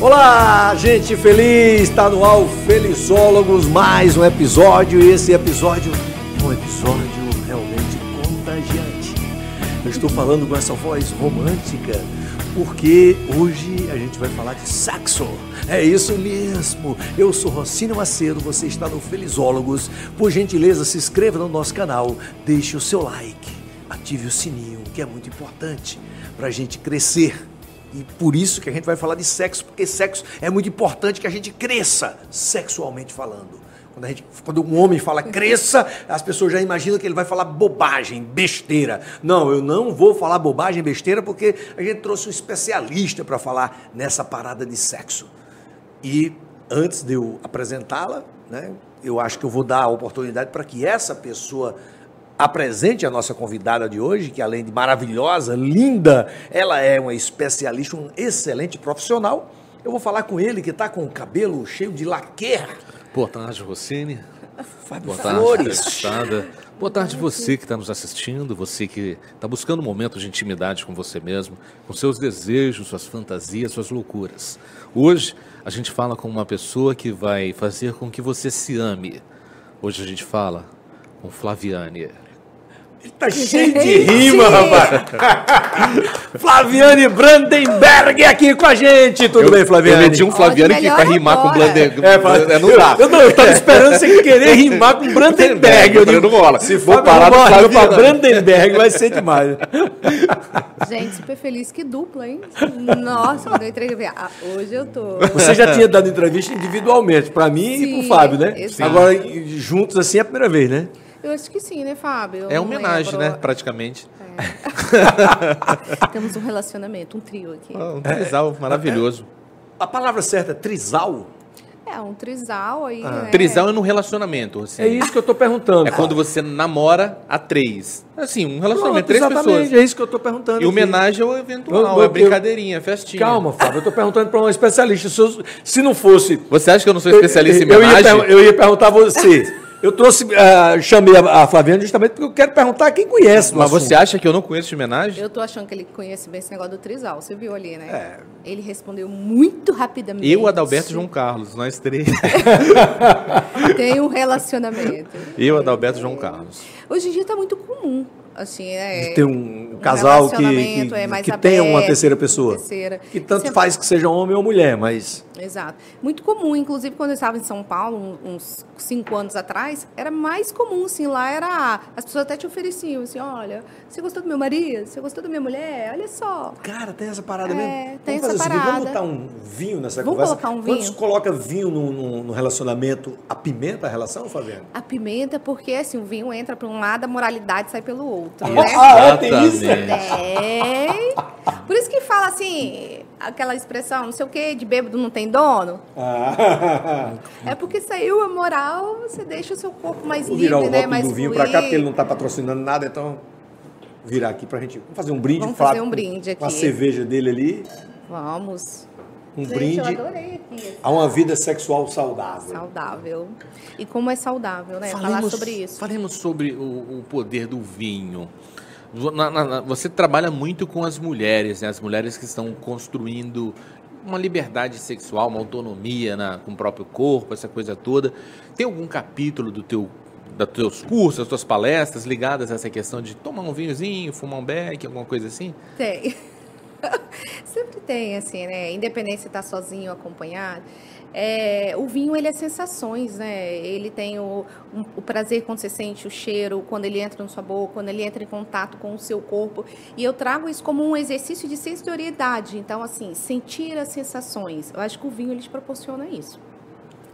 Olá, gente feliz! Está no ar Felizólogos, mais um episódio e esse episódio é um episódio realmente contagiante. Eu estou falando com essa voz romântica porque hoje a gente vai falar de sexo. É isso mesmo. Eu sou Rocínio Macedo, você está no Felizólogos. Por gentileza, se inscreva no nosso canal, deixe o seu like, ative o sininho, que é muito importante para a gente crescer. E por isso que a gente vai falar de sexo, porque sexo é muito importante que a gente cresça, sexualmente falando. Quando, gente, quando um homem fala cresça, as pessoas já imaginam que ele vai falar bobagem, besteira. Não, eu não vou falar bobagem, besteira, porque a gente trouxe um especialista para falar nessa parada de sexo. E antes de eu apresentá-la, né, eu acho que eu vou dar a oportunidade para que essa pessoa apresente a nossa convidada de hoje, que além de maravilhosa, linda, ela é uma especialista, um excelente profissional. Eu vou falar com ele que está com o cabelo cheio de laquer. Boa tarde, Rossini. Fábio Boa tarde, Flores. Boa tarde você que está nos assistindo, você que está buscando momentos de intimidade com você mesmo, com seus desejos, suas fantasias, suas loucuras. Hoje a gente fala com uma pessoa que vai fazer com que você se ame. Hoje a gente fala com Flaviane. Ele tá cheio de rima, rapaz. Flaviane Brandenberg aqui com a gente. Tudo bem, Flaviane? Eu meti um Flaviane que melhor rimar com agora. Blander. É, fala- É, não dá. Eu, eu, não, eu tava esperando você querer rimar com Brandenberg. Eu digo, Não rola. Se for parar no barriga pra Flaviane. Brandenberg, vai ser demais. Gente, super feliz. Que dupla, hein? Nossa, quando eu entrei, eu falei, ah, hoje eu tô. Você já tinha dado entrevista individualmente, pra mim e pro Sim, Fábio, né? exato. Agora, juntos assim, é a primeira vez, né? Eu acho que sim, né, Fábio? Eu É homenagem, lembro. né? Praticamente. Temos um relacionamento, um trio aqui. Ah, Um trisal maravilhoso. A palavra certa é trisal? É, um trisal aí, né? Trisal é no relacionamento. Assim. É isso que eu tô perguntando. É quando você namora a três. Assim, um relacionamento, três exatamente, pessoas. é isso que eu tô perguntando. E aqui. homenagem ao Eu- eventual, eu- a brincadeirinha, a festinha. Calma, Fábio, eu tô perguntando pra um especialista. Se, eu- se não fosse. Você acha que eu não sou especialista em eu, eu, ia homenagem? eu ia perguntar a você. Eu trouxe, ah, chamei a, a Flaviana justamente porque eu quero perguntar quem conhece. Mas você acha que eu não conheço de homenagem? Eu tô achando que ele conhece bem esse negócio do trisal. Você viu ali, né? É. Ele respondeu muito rapidamente. Eu, Adalberto e João Carlos, nós três. Tem um relacionamento. Eu, Adalberto e João Carlos. Hoje em dia tá muito comum, assim, é... Ter um, casal que, que, é mais que tenha uma aberto, terceira pessoa. terceira. Que tanto Sempre- faz que seja homem ou mulher, mas. Exato. Muito comum, inclusive quando eu estava em São Paulo, uns cinco anos atrás, era mais comum, assim, lá era. As pessoas até te ofereciam, assim, olha, você gostou do meu marido? Você gostou da minha mulher? Olha só. Cara, tem essa parada É, mesmo. tem vamos essa fazer o seguinte, vamos parada. botar um vinho nessa Vamos conversa. colocar um Quando vinho? se coloca vinho no, no- no relacionamento, apimenta a relação, Fabiano? A pimenta, porque assim, o vinho entra para um lado, a moralidade sai pelo outro, né? Ah, é? Tem isso? Exatamente. É. Por isso que fala assim, aquela expressão, não sei o quê, de bêbado não tem dono. Ah. É porque saiu a moral, você deixa o seu corpo mais Vou livre, virar o né? Mais do vinho fluir. pra cá, porque ele não tá patrocinando nada, então. Virar aqui pra gente. Vamos fazer um brinde, Vamos fazer um brinde Com a aqui. cerveja dele ali. Vamos. Um Gente, brinde eu adorei aqui. a uma vida sexual saudável. Saudável. E como é saudável, né? Falar sobre isso. Falemos sobre o, o poder do vinho. Você trabalha muito com as mulheres, né? As mulheres que estão construindo uma liberdade sexual, uma autonomia na- com o próprio corpo, essa coisa toda. Tem algum capítulo do teu dos teus cursos, das tuas palestras ligadas a essa questão de tomar um vinhozinho, fumar um beck, alguma coisa assim? Tem. Sempre tem, assim, né? Independente se tá sozinho ou acompanhado. É, o vinho, ele é sensações, né? Ele tem o, um- o prazer quando você sente o cheiro, quando ele entra na sua boca, quando ele entra em contato com o seu corpo. E eu trago isso como um exercício de sensorialidade. Então, assim, sentir as sensações. Eu acho que o vinho, ele te proporciona isso.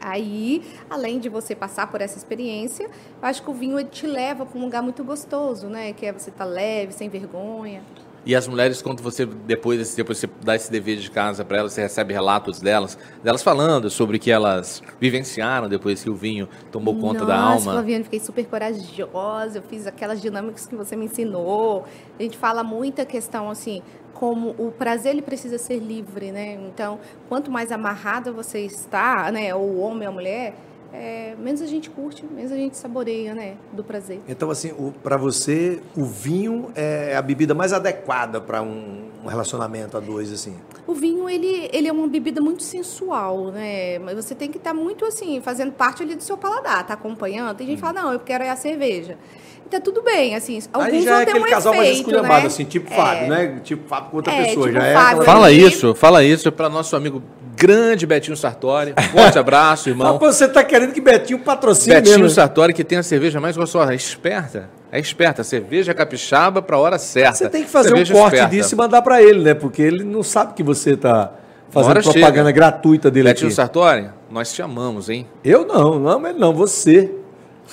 Aí, além de você passar por essa experiência, eu acho que o vinho te leva para um lugar muito gostoso, né? Que é você estar leve, sem vergonha. E as mulheres, quando você depois, depois você dá esse dever de casa para elas, você recebe relatos delas, delas falando sobre o que elas vivenciaram depois que o vinho tomou conta da alma. Flaviane, fiquei super corajosa. Eu fiz aquelas dinâmicas que você me ensinou. A gente fala muita questão assim, como o prazer ele precisa ser livre, né? Então, quanto mais amarrada você está, né, ou o homem ou a mulher, é, menos a gente curte, menos a gente saboreia, né? Do prazer. Então, assim, para você, o vinho é a bebida mais adequada para um, um relacionamento a dois, assim? O vinho, ele, ele é uma bebida muito sensual, né? Mas você tem que estar muito, assim, fazendo parte ali do seu paladar, tá acompanhando. Tem gente que fala, não, eu quero é a cerveja. Então, tudo bem, assim, alguns Aí já vão é ter aquele um casal mais efeito, esculhambado, né? assim, tipo É. Fábio, né? Tipo Fábio com outra É, pessoa. tipo já é Fábio. aquela... Fala isso, fala isso para nosso amigo grande Betinho Sartori. Forte abraço, irmão. Rapaz, você tá querendo que Betinho patrocine Betinho mesmo. né? Sartori, que tem a cerveja mais gostosa. É esperta. É esperta. Cerveja capixaba pra hora certa. Você tem que fazer Cerveja um corte esperta. disso e mandar para ele, né? Porque ele não sabe que você tá fazendo Hora propaganda chega. gratuita dele Betinho aqui. Sartori, nós te amamos, hein? Eu não, não, mas não, você.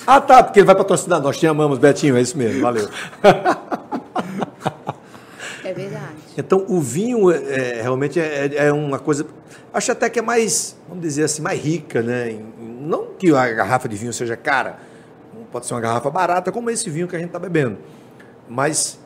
Ah, tá, porque ele vai patrocinar. Nós te amamos, Betinho, é isso mesmo, valeu. É verdade. Então, o vinho é, é, realmente é, é- é uma coisa. Acho até que é mais, vamos dizer assim, mais rica, né? Não que a garrafa de vinho seja cara, pode ser uma garrafa barata, como esse vinho que a gente está bebendo. Mas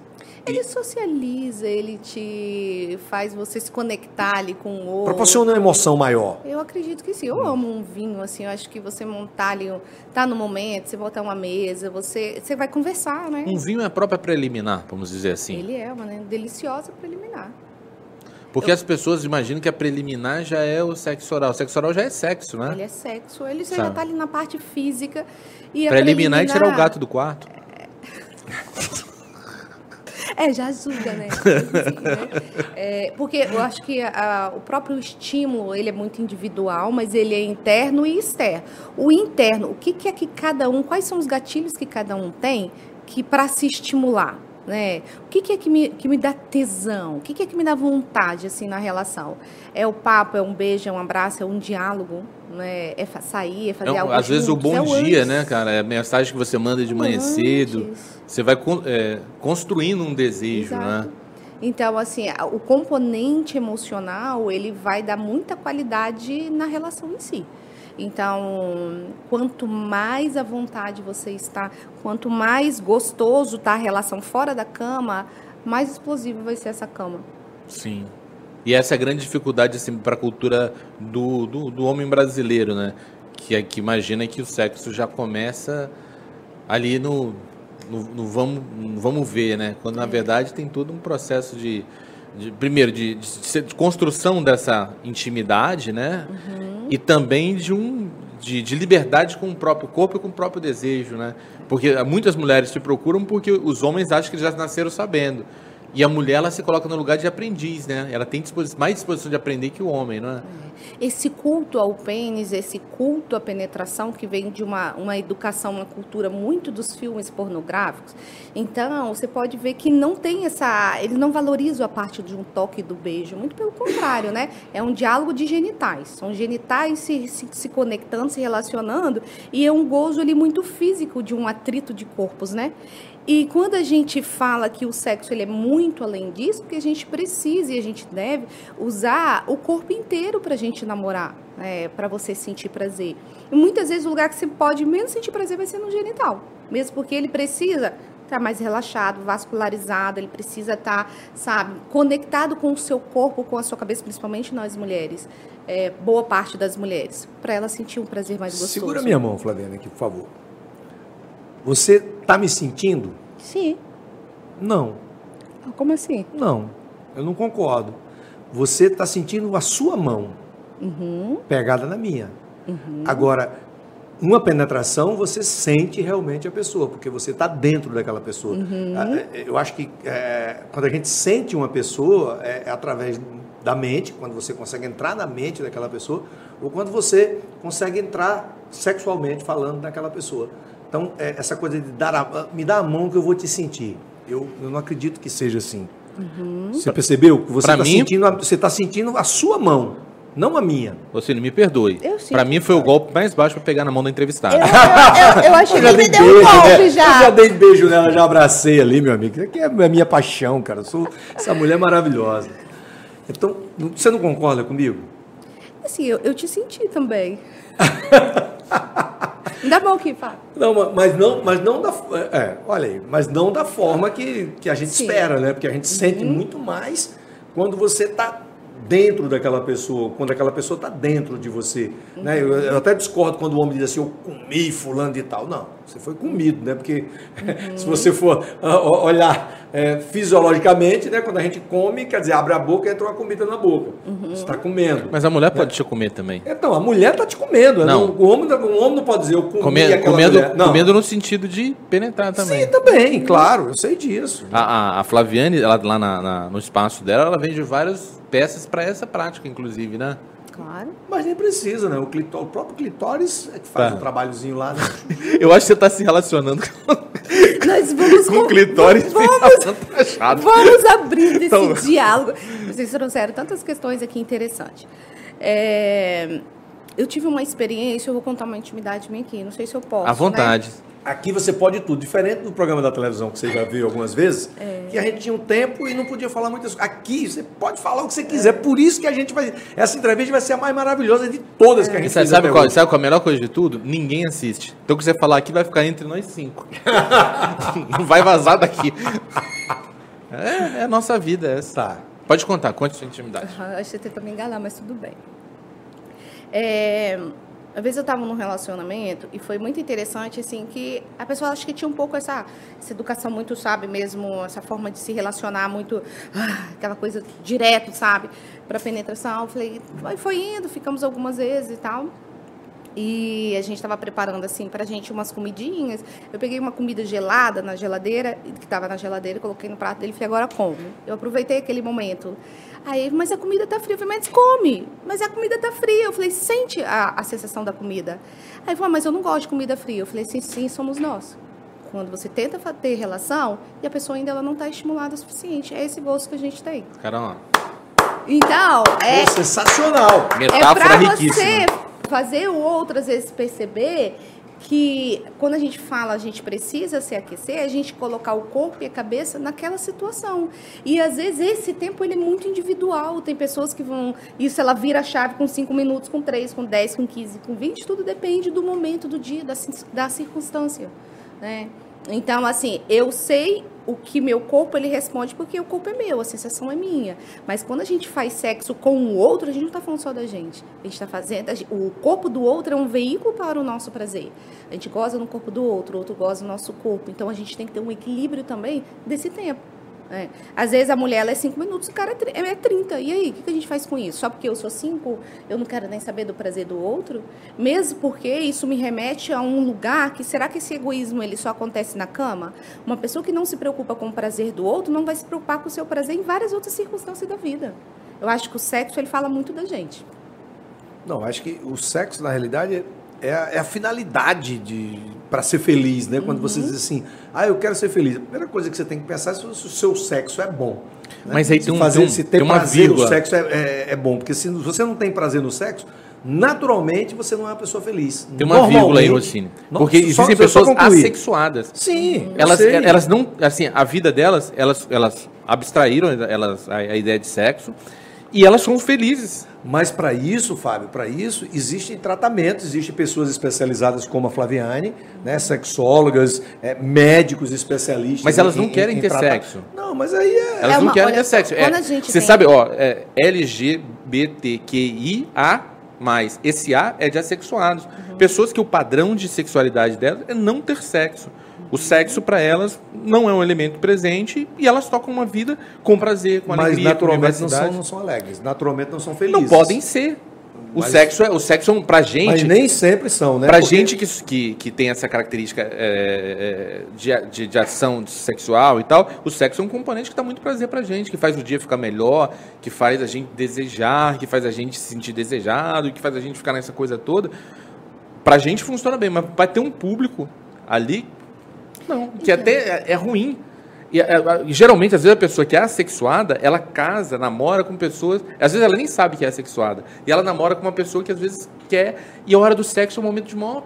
Ele socializa, ele te faz você se conectar ali com o outro. proporciona uma emoção maior. Eu acredito que sim. Eu amo um vinho, assim. Eu acho que você montar ali, tá no momento, você botar uma mesa, você, você vai conversar, né? Um vinho é própria preliminar, vamos dizer assim. Ele é uma né, deliciosa preliminar. Porque as pessoas imaginam que a preliminar já é o sexo oral. O sexo oral já é sexo, né? Ele é sexo, ele Sabe. já tá ali na parte física. E a Preliminar é tirar o gato do quarto. É, já ajuda, né? Né? É, porque eu acho que a- o próprio estímulo, ele é muito individual, mas ele é interno e externo. O interno, o que, que é que cada um, quais são os gatilhos que cada um tem que para se estimular? Né? O que, que é que me, que me dá tesão? O que, que é que me dá vontade assim na relação? É o papo, é um beijo, é um abraço, é um diálogo, né? é sair, é fazer É, algo às vezes o bom é dia, antes. né, cara? É a mensagem que você manda de manhã Antes. cedo. Você vai é, construindo um desejo, Exato. né? Então, assim, o componente emocional, ele vai dar muita qualidade na relação em si. Então, quanto mais à vontade você está, quanto mais gostoso está a relação fora da cama, mais explosivo vai ser essa cama. Sim. E essa é a grande dificuldade assim, para a cultura do, do, do homem brasileiro, né? Que, é- que imagina que o sexo já começa ali no, no, no vamos, no vamos ver, né? Quando na verdade tem todo um processo de, de- primeiro de, de se- de construção dessa intimidade, né? E também de um de, de liberdade com o próprio corpo e com o próprio desejo, né? Porque muitas mulheres te procuram porque os homens acham que já nasceram sabendo. E a mulher ela se coloca no lugar de aprendiz, né? Ela tem disposi- mais disposição de aprender que o homem, não é? Esse culto ao pênis, esse culto à penetração que vem de uma, uma educação, uma cultura muito dos filmes pornográficos. Então, você pode ver que não tem essa. Eles não valorizam a parte de um toque do beijo. Muito pelo contrário, né? É um diálogo de genitais. São genitais se, se, se conectando, se relacionando. E é um gozo ali muito físico de um atrito de corpos, né? E quando a gente fala que o sexo ele é muito além disso, porque a gente precisa e a gente deve usar o corpo inteiro para a gente namorar, né, para você sentir prazer. E muitas vezes o lugar que você pode menos sentir prazer vai ser no genital, mesmo porque ele precisa estar mais relaxado, vascularizado, ele precisa estar, sabe, conectado com o seu corpo, com a sua cabeça, principalmente nós mulheres, é, boa parte das mulheres, para ela sentir um prazer mais gostoso. Segura minha mão, Flaviana, aqui, por favor. Você tá me sentindo? Sim. Não, Como assim? não. Eu não concordo. Você está sentindo a sua mão Uhum. pegada na minha. Agora, uma penetração, você sente realmente a pessoa, porque você está dentro daquela pessoa. Ah, é, Eu acho que é, quando a gente sente uma pessoa, é, é através da mente, quando você consegue entrar na mente daquela pessoa, ou quando você consegue entrar sexualmente falando daquela pessoa. Então, é, essa coisa de dar a, me dá a mão que eu vou te sentir. Eu, eu não acredito que seja assim. Você percebeu? que Você está mim- sentindo, a- você tá sentindo a sua mão, não a minha. Você não me perdoe. Pra mim foi o golpe mais baixo pra pegar na mão da entrevistada. Eu, eu, eu, eu achei que ele me deu um golpe né? Eu já. já dei beijo nela, já abracei ali, meu amigo. Isso aqui é a minha paixão, cara. Eu sou essa mulher maravilhosa. Então, você não concorda comigo? Assim, eu, eu te senti também. Me dá a mão aqui, Fábio. Não, ma- mas não, mas não da, é, olha aí, mas não da forma que, que a gente Sim. espera, né? Porque a gente sente muito mais quando você está dentro daquela pessoa, quando aquela pessoa está dentro de você. Né? Eu, eu até discordo quando o homem diz assim, eu comi fulano de tal. Não, você foi comido, né? Porque se você for olhar é, fisiologicamente, né? Quando a gente come, quer dizer, abre a boca e entra uma comida na boca. Você está comendo. Mas a mulher pode te comer também. Então, a mulher está te comendo. né? Não. O, homem, o homem não pode dizer, eu comi Comendo, aquela comendo, mulher. Não. comendo no sentido de penetrar também. Sim, também, claro, eu sei disso. A, a, a Flaviane, ela, lá na- na- no espaço dela, ela vende várias peças para essa prática, inclusive, né? Claro. Mas nem precisa, né? O, clitó- o próprio clitóris é que faz Tá. um trabalhozinho lá, né? Eu acho que você está se relacionando com, Nós vamos com o clitóris Vamos, vamos abrir esse Então- diálogo. Vocês trouxeram tantas questões aqui interessantes. É, eu tive uma experiência, eu vou contar uma intimidade minha aqui. Não sei se eu posso. À vontade. Né? Aqui você pode tudo, diferente do programa da televisão que você já viu algumas vezes, É. que a gente tinha um tempo e não podia falar muitas coisas. Aqui você pode falar o que você quiser, por isso que a gente vai. Essa entrevista vai ser a mais maravilhosa de todas que a E gente sabe, fez sabe qual, sabe qual é a melhor coisa de tudo? Ninguém assiste. Então o que você falar aqui vai ficar entre nós cinco. Não vai vazar daqui. É, é a nossa vida essa. Tá. Pode contar, conte sua intimidade. Acho que você tenta me enganar, mas tudo bem. É, às vezes eu estava num relacionamento e foi muito interessante, assim, que a pessoa acho que tinha um pouco essa, essa educação muito, sabe, mesmo, essa forma de se relacionar muito, ah, aquela coisa direto, sabe, para penetração. Eu falei, foi, foi indo, ficamos algumas vezes e tal. E a gente estava preparando assim pra gente umas comidinhas. Eu peguei uma comida gelada na geladeira, que estava na geladeira, coloquei no prato dele e falei, agora come. Eu aproveitei aquele momento. Aí, ele, mas a comida tá fria. Eu falei, mas come. Mas a comida tá fria. Eu falei, sente a, a sensação da comida. Aí ele falou, mas eu não gosto de comida fria. Eu falei, sim, sim, somos nós. Quando você tenta ter relação e a pessoa ainda ela não está estimulada o suficiente. É esse gosto que a gente tem. Caramba, Então, é, Pô, sensacional! é metáfora para riquíssima. você fazer o outro, às vezes, perceber que quando a gente fala a gente precisa se aquecer, a gente colocar o corpo e a cabeça naquela situação. E às vezes esse tempo ele é muito individual. Tem pessoas que vão. Isso ela vira a chave com 5 minutos, com 3, com 10, com 15, com 20, tudo depende do momento do dia, da, da circunstância. Né? Então, assim, eu sei o que meu corpo ele responde porque o corpo é meu, a sensação é minha. Mas quando a gente faz sexo com o outro, a gente não está falando só da gente. A gente está fazendo. gente- o corpo do outro é um veículo para o nosso prazer. A gente goza no corpo do outro, o outro goza no nosso corpo. Então a gente tem que ter um equilíbrio também desse tempo. Né? Às vezes a mulher é 5 minutos, o cara é tri- é 30. E aí, o que a gente faz com isso? Só porque eu sou 5, eu não quero nem saber do prazer do outro? Mesmo porque isso me remete a um lugar que será que esse egoísmo ele só acontece na cama? Uma pessoa que não se preocupa com o prazer do outro não vai se preocupar com o seu prazer em várias outras circunstâncias da vida. Eu acho que o sexo ele fala muito da gente. Não, acho que o sexo, na realidade, é a, é a finalidade de para ser feliz, né? Quando você diz assim, ah, eu quero ser feliz. A primeira coisa que você tem que pensar é se o se o seu sexo é bom. né? Mas aí se tem um- fazer, tem um- se ter prazer no vírgula. sexo é, é, é bom. Porque se você não tem prazer no sexo, naturalmente você não é uma pessoa feliz. Tem uma vírgula aí, Rocine. Porque só- existem pessoas assexuadas. Sim, Elas, sei. elas não, assim, a vida delas, elas, elas abstraíram elas, a, a ideia de sexo e elas são felizes. Mas para isso, Fábio, para isso existem tratamentos, existem pessoas especializadas como a Flaviane, né, sexólogas, eh, médicos especialistas. Mas elas em- não em- querem em ter tratar- sexo. Não, mas aí é. Elas É não uma- querem olha ter só, sexo. quando É, a gente você tem- sabe, ó, é LGBTQIA+, esse A é de assexuados. Uhum. Pessoas que o padrão de sexualidade delas é não ter sexo. O sexo para elas não é um elemento presente e elas tocam uma vida com prazer, com mas alegria, com naturalmente não são, não são alegres, naturalmente não são felizes. Não podem ser. O Mas- sexo é o sexo é um, pra gente. Mas nem sempre são, né? Pra Porque- gente que, que, que tem essa característica é, é, de, de, de ação sexual e tal, o sexo é um componente que dá muito prazer pra gente, que faz o dia ficar melhor, que faz a gente desejar, que faz a gente se sentir desejado, que faz a gente ficar nessa coisa toda. Pra gente funciona bem, mas pra ter um público ali, não, que até é, é ruim. E, é, é, geralmente, às vezes, a pessoa que é assexuada, ela casa, namora com pessoas. Às vezes, ela nem sabe que é assexuada. E ela namora com uma pessoa que às vezes quer. E a hora do sexo é um momento de maior.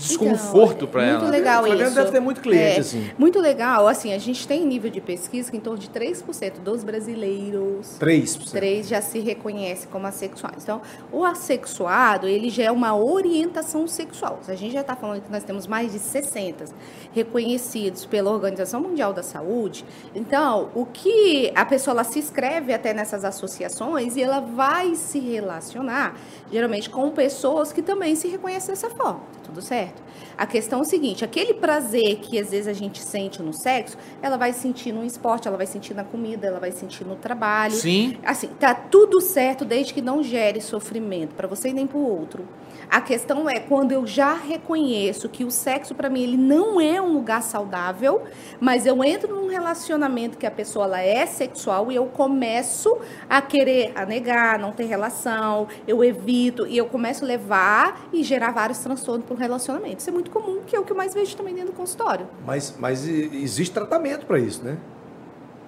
De, de desconforto Então, para muito ela. legal isso. deve ter muito cliente, É, assim. Muito legal, assim, a gente tem nível de pesquisa que em torno de 3% dos brasileiros 3%. três já se reconhece como assexuais. Então, o assexuado, ele já é uma orientação sexual. A gente já está falando que nós temos mais de 60 reconhecidos pela Organização Mundial da Saúde. Então, o que a pessoa ela se inscreve até nessas associações e ela vai se relacionar, geralmente, com pessoas que também se reconhecem dessa forma. Tá tudo certo? A questão é o seguinte, aquele prazer que às vezes a gente sente no sexo, ela vai sentir no esporte, ela vai sentir na comida, ela vai sentir no trabalho. Sim. Assim, tá tudo certo desde que não gere sofrimento para você e nem para o outro. A questão é quando eu já reconheço que o sexo para mim ele não é um lugar saudável, mas eu entro num relacionamento que a pessoa ela é sexual e eu começo a querer a negar, não ter relação, eu evito e eu começo a levar e gerar vários transtornos para o relacionamento. Isso é muito comum, que é o que eu mais vejo também dentro do consultório. Mas, mas existe tratamento para isso, né?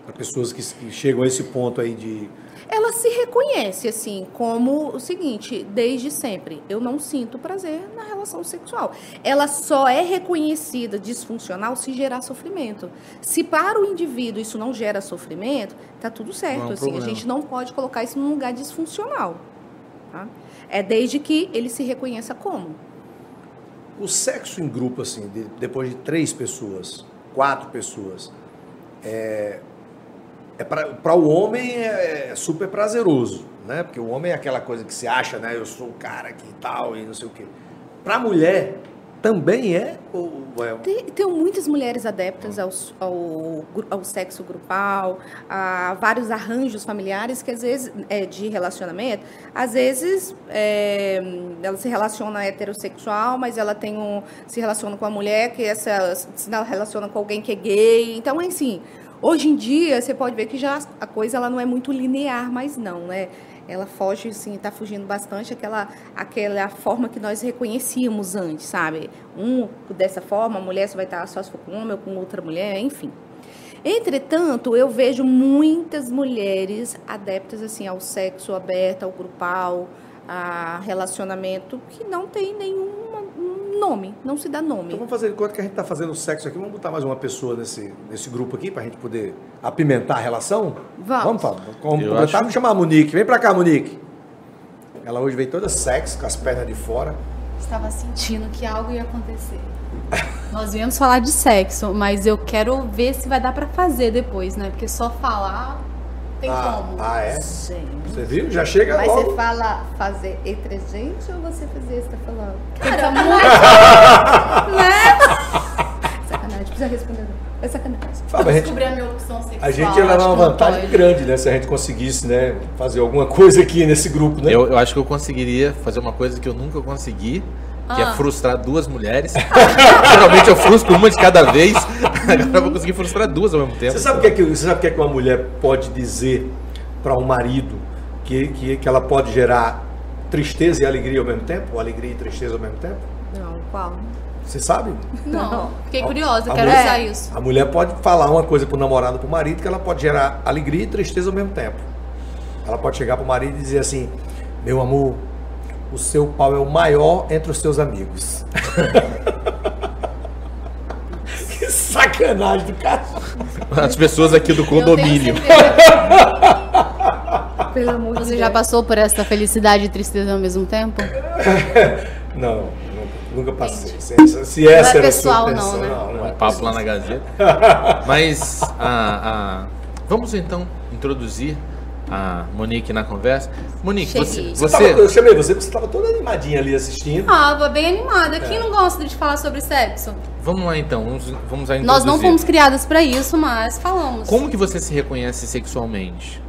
Para pessoas que, que chegam a esse ponto aí de. ela se reconhece assim como o seguinte, desde sempre, eu não sinto prazer na relação sexual. Ela só é reconhecida disfuncional se gerar sofrimento. Se para o indivíduo isso não gera sofrimento, tá tudo certo. Não é assim, a gente não pode colocar isso num lugar disfuncional. Tá? É desde que ele se reconheça como. O sexo em grupo, assim, de- depois de três pessoas, quatro pessoas, é, é para o homem é, é super prazeroso, né? Porque o homem é aquela coisa que se acha, né? Eu sou o cara aqui e tal, e não sei o quê. Para a mulher, também é? Ou é Tem, tem muitas mulheres adeptas ao, ao, ao sexo grupal, a vários arranjos familiares que às vezes é, de relacionamento, às vezes é, ela se relaciona heterossexual, mas ela tem um se relaciona com a mulher que essa se relaciona com alguém que é gay. Então assim, hoje em dia você pode ver que já a coisa ela não é muito linear, mais não, né? Ela foge, assim, está fugindo bastante aquela, aquela forma que nós reconhecíamos antes, sabe? Um dessa forma, a mulher só vai estar só se for com homem ou com outra mulher, enfim. Entretanto, eu vejo muitas mulheres adeptas assim ao sexo aberto, ao grupal, a relacionamento que não tem nenhum nome, não se dá Então nome. vamos fazer enquanto que a gente está fazendo sexo aqui, vamos botar mais uma pessoa nesse, nesse grupo aqui para a gente poder apimentar a relação? Vamos. Vamos, Fábio. Vamos botar, acho- vamos chamar a Monique. Vem para cá, Monique. Ela hoje veio toda sexy, com as pernas de fora. Estava sentindo que algo ia acontecer. Nós viemos falar de sexo, mas eu quero ver se vai dar pra fazer depois, né? Porque só falar tem ah, como. ah, é? Gente. Você viu? Já chega Mas logo. você fala fazer entre gente ou você fazer, você tá falando? Cara, muito. Sacanagem, precisa responder. É sacanagem. Fábio, a gente, Descobrir a minha opção sexual. a gente ia levar uma que vantagem grande, né? Se a gente conseguisse, né? Fazer alguma coisa aqui nesse grupo, né? Eu, eu acho que eu conseguiria fazer uma coisa que eu nunca consegui, que é Ah. frustrar duas mulheres. Geralmente eu frustro uma de cada vez. Agora eu vou conseguir frustrar duas ao mesmo tempo. Você sabe o que, é que, você sabe o que, é que uma mulher pode dizer para um marido que, que, que ela pode gerar tristeza e alegria ao mesmo tempo? Ou alegria e tristeza ao mesmo tempo? Não, qual? Você sabe? Não, fiquei curiosa, A quero mulher- usar isso. A mulher pode falar uma coisa pro namorado, pro marido, que ela pode gerar alegria e tristeza ao mesmo tempo. Ela pode chegar pro marido e dizer assim: Meu amor, o seu pau é o maior entre os seus amigos. sacanagem do cara. As pessoas aqui do condomínio. Pelo amor de Você Deus. já passou por essa felicidade e tristeza ao mesmo tempo? Não, nunca, nunca passei. Se, se essa Não é era a sua pessoal, intenção, não, né? não, não é. Papo lá na Gazeta. Mas a, a- vamos então introduzir a Monique na conversa. Monique, você, Cheguei. Você tava- eu você, chamei você porque você estava toda animadinha ali assistindo. Ah, vou bem animada. Quem não gosta de falar sobre sexo? vamos lá então, vamos, vamos a. Nós não fomos criadas pra isso, mas falamos. Como que você se reconhece sexualmente?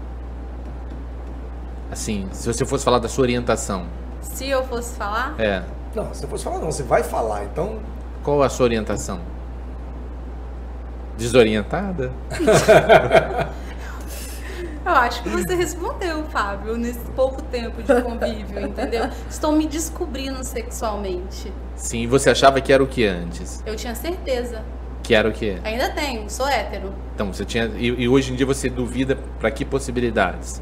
Assim, se você fosse falar da sua orientação, Se eu fosse falar, é, Não, você fosse falar, não, você vai falar, então. qual a sua orientação? Desorientada? eu acho que você respondeu, Fábio, nesse pouco tempo de convívio, entendeu? Estou me descobrindo sexualmente. Sim, você achava que era o que antes? Eu tinha certeza. Que era o que? Ainda tenho, sou hétero. Então, você tinha. E, e hoje em dia você duvida para que possibilidades?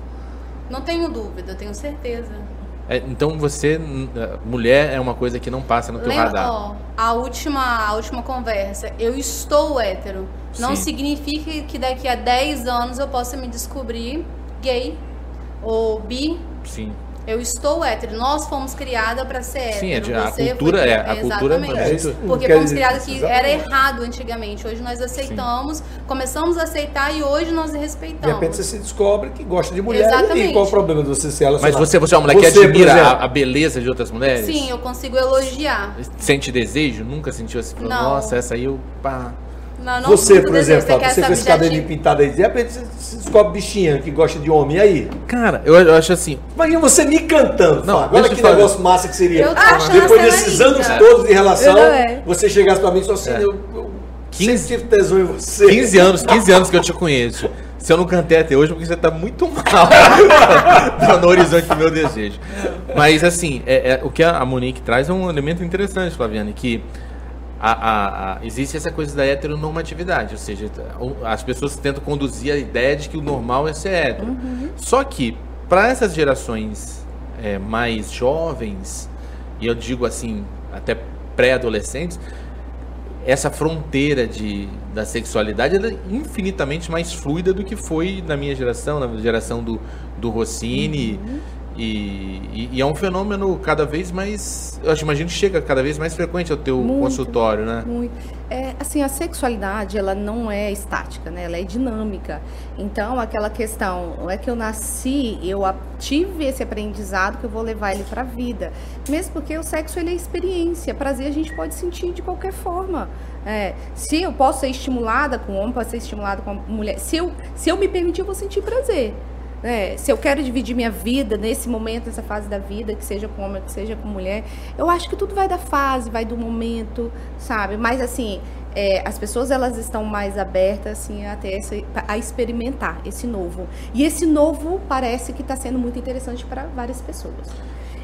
Não tenho dúvida, eu tenho certeza. É, então você, eh, mulher, é uma coisa que não passa no teu Lembra, radar. ó, a última, a última conversa, eu estou hétero. Não Sim. significa que daqui a 10 anos eu possa me descobrir gay ou bi. Sim. Eu estou hétero. Nós fomos criadas para ser hétero. Sim, é de- a cultura foi- é- a cultura é Exatamente. não Porque fomos dizer- criadas que era errado antigamente. Hoje nós aceitamos, começamos a aceitar e hoje nós De respeitamos. repente você se descobre que gosta de mulher. E Exatamente. qual o problema de você se relacionar? Mas você, você é uma mulher que Você, por admira a, a beleza de outras mulheres? Sim, eu consigo elogiar. Sente desejo? Nunca sentiu assim? Não. Nossa, essa aí eu. Pá. Não, não Você, por exemplo, você com saber- esse tive- pintado aí, de repente você descobre bichinha que gosta de homem. E aí? Cara, eu, eu acho assim. Imagina você me cantando, Não, Fábio. Olha que falar. negócio massa que seria. Eu Depois desses anos todos de relação, é. você chegasse pra mim e só assim, É. eu, eu 15 sempre tive tesão em você. 15 anos, 15 anos que eu te conheço. Se eu não cantei até hoje, é porque você tá muito mal Tá no horizonte do meu desejo. Mas assim, é, é- o que a Monique traz é um elemento interessante, Flaviane, que a- a- a- existe essa coisa da heteronormatividade, ou seja, as pessoas tentam conduzir a ideia de que o normal é ser hétero. Só que, para essas gerações é, mais jovens, e eu digo assim, até pré-adolescentes, essa fronteira de, da sexualidade é infinitamente mais fluida do que foi na minha geração, na geração do, do Rossini. E, e- e é um fenômeno cada vez mais. Eu acho, imagino que chega cada vez mais frequente ao teu Muito. consultório, né? Muito. É, assim, a sexualidade, ela não é estática, né? Ela é dinâmica. Então, aquela questão, não é que eu nasci, eu tive esse aprendizado que eu vou levar ele para a vida. Mesmo porque o sexo, ele é experiência. Prazer a gente pode sentir de qualquer forma. É, se eu posso ser estimulada com homem, posso ser estimulada com mulher. Se eu, se eu me permitir, eu vou sentir prazer. Né? se eu quero dividir minha vida nesse momento, nessa fase da vida, que seja com homem, que seja com mulher, eu acho que tudo vai da fase, vai do momento, sabe? Mas assim, é, as pessoas elas estão mais abertas assim até esse, a experimentar esse novo. E esse novo parece que está sendo muito interessante para várias pessoas.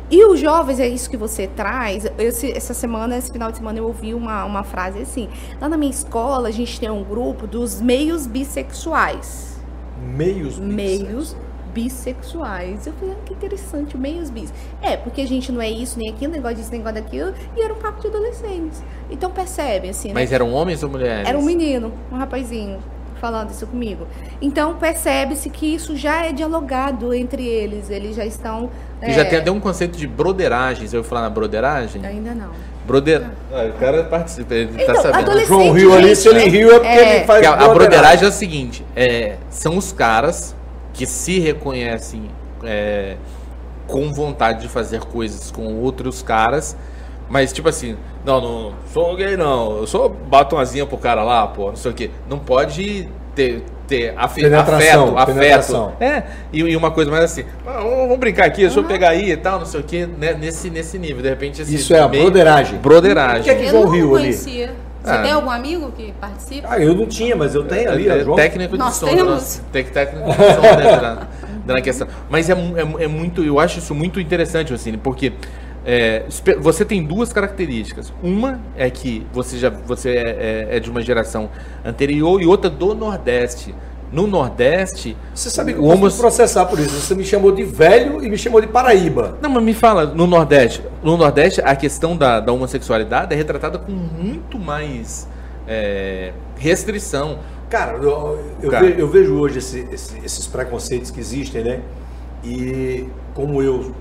E os jovens, é isso que você traz. Esse- essa semana, esse final de semana, eu ouvi uma, uma frase assim. Lá na minha escola, a gente tem um grupo dos meios bissexuais Meios. meios bissexuais. Eu falei, ah, que interessante, meios bis. É, porque a gente não é isso, nem aquilo, negócio disso, negócio daquilo, e era um papo de adolescentes. Então percebe, assim, né? Mas eram homens ou mulheres? Era um menino, um rapazinho, falando isso comigo. Então percebe-se que isso já é dialogado entre eles, eles já estão. É, já tem até um conceito de broderagem. Você ouviu falar na broderagem? Ainda não. Broder... Ah, o cara participa, ele tá Então, sabendo. adolescente, João Rio ali, se ele riu é porque é. ele faz. Que a, a broderagem. broderagem é o seguinte: é, são os caras que se reconhecem é, com vontade de fazer coisas com outros caras, mas tipo assim, não, não sou gay não, eu só bato uma pro cara lá, pô, não sei o quê. Não pode ter, ter afe- Penetração, afeto, penetração. afeto. É, e, e uma coisa mais assim, ah, vamos brincar aqui, deixa eu pegar aí e tal, não sei o quê, né, nesse, nesse nível. De repente, esse Isso é a broderagem. Broderagem. O que é que Eu João não Rio ali? Você Ah. tem algum amigo que participa? Ah, eu não tinha, mas eu tenho ali, É, ó, João. técnico de Nós som, temos. nossa, tec- técnico de som dentro da, questão. Mas é, é, é muito, eu acho isso muito interessante, assim, porque é, você tem duas características. Uma é que você já você é, é- é de uma geração anterior e outra do Nordeste. No Nordeste, Você sabe que eu posso homo- processar por isso. Você me chamou de velho e me chamou de Paraíba. Não, mas me fala, no Nordeste, no Nordeste a questão da, da homossexualidade é retratada com muito mais é, restrição. Cara, eu, eu Cara. ve- eu vejo hoje esse- esse- esses preconceitos que existem, né? E como eu,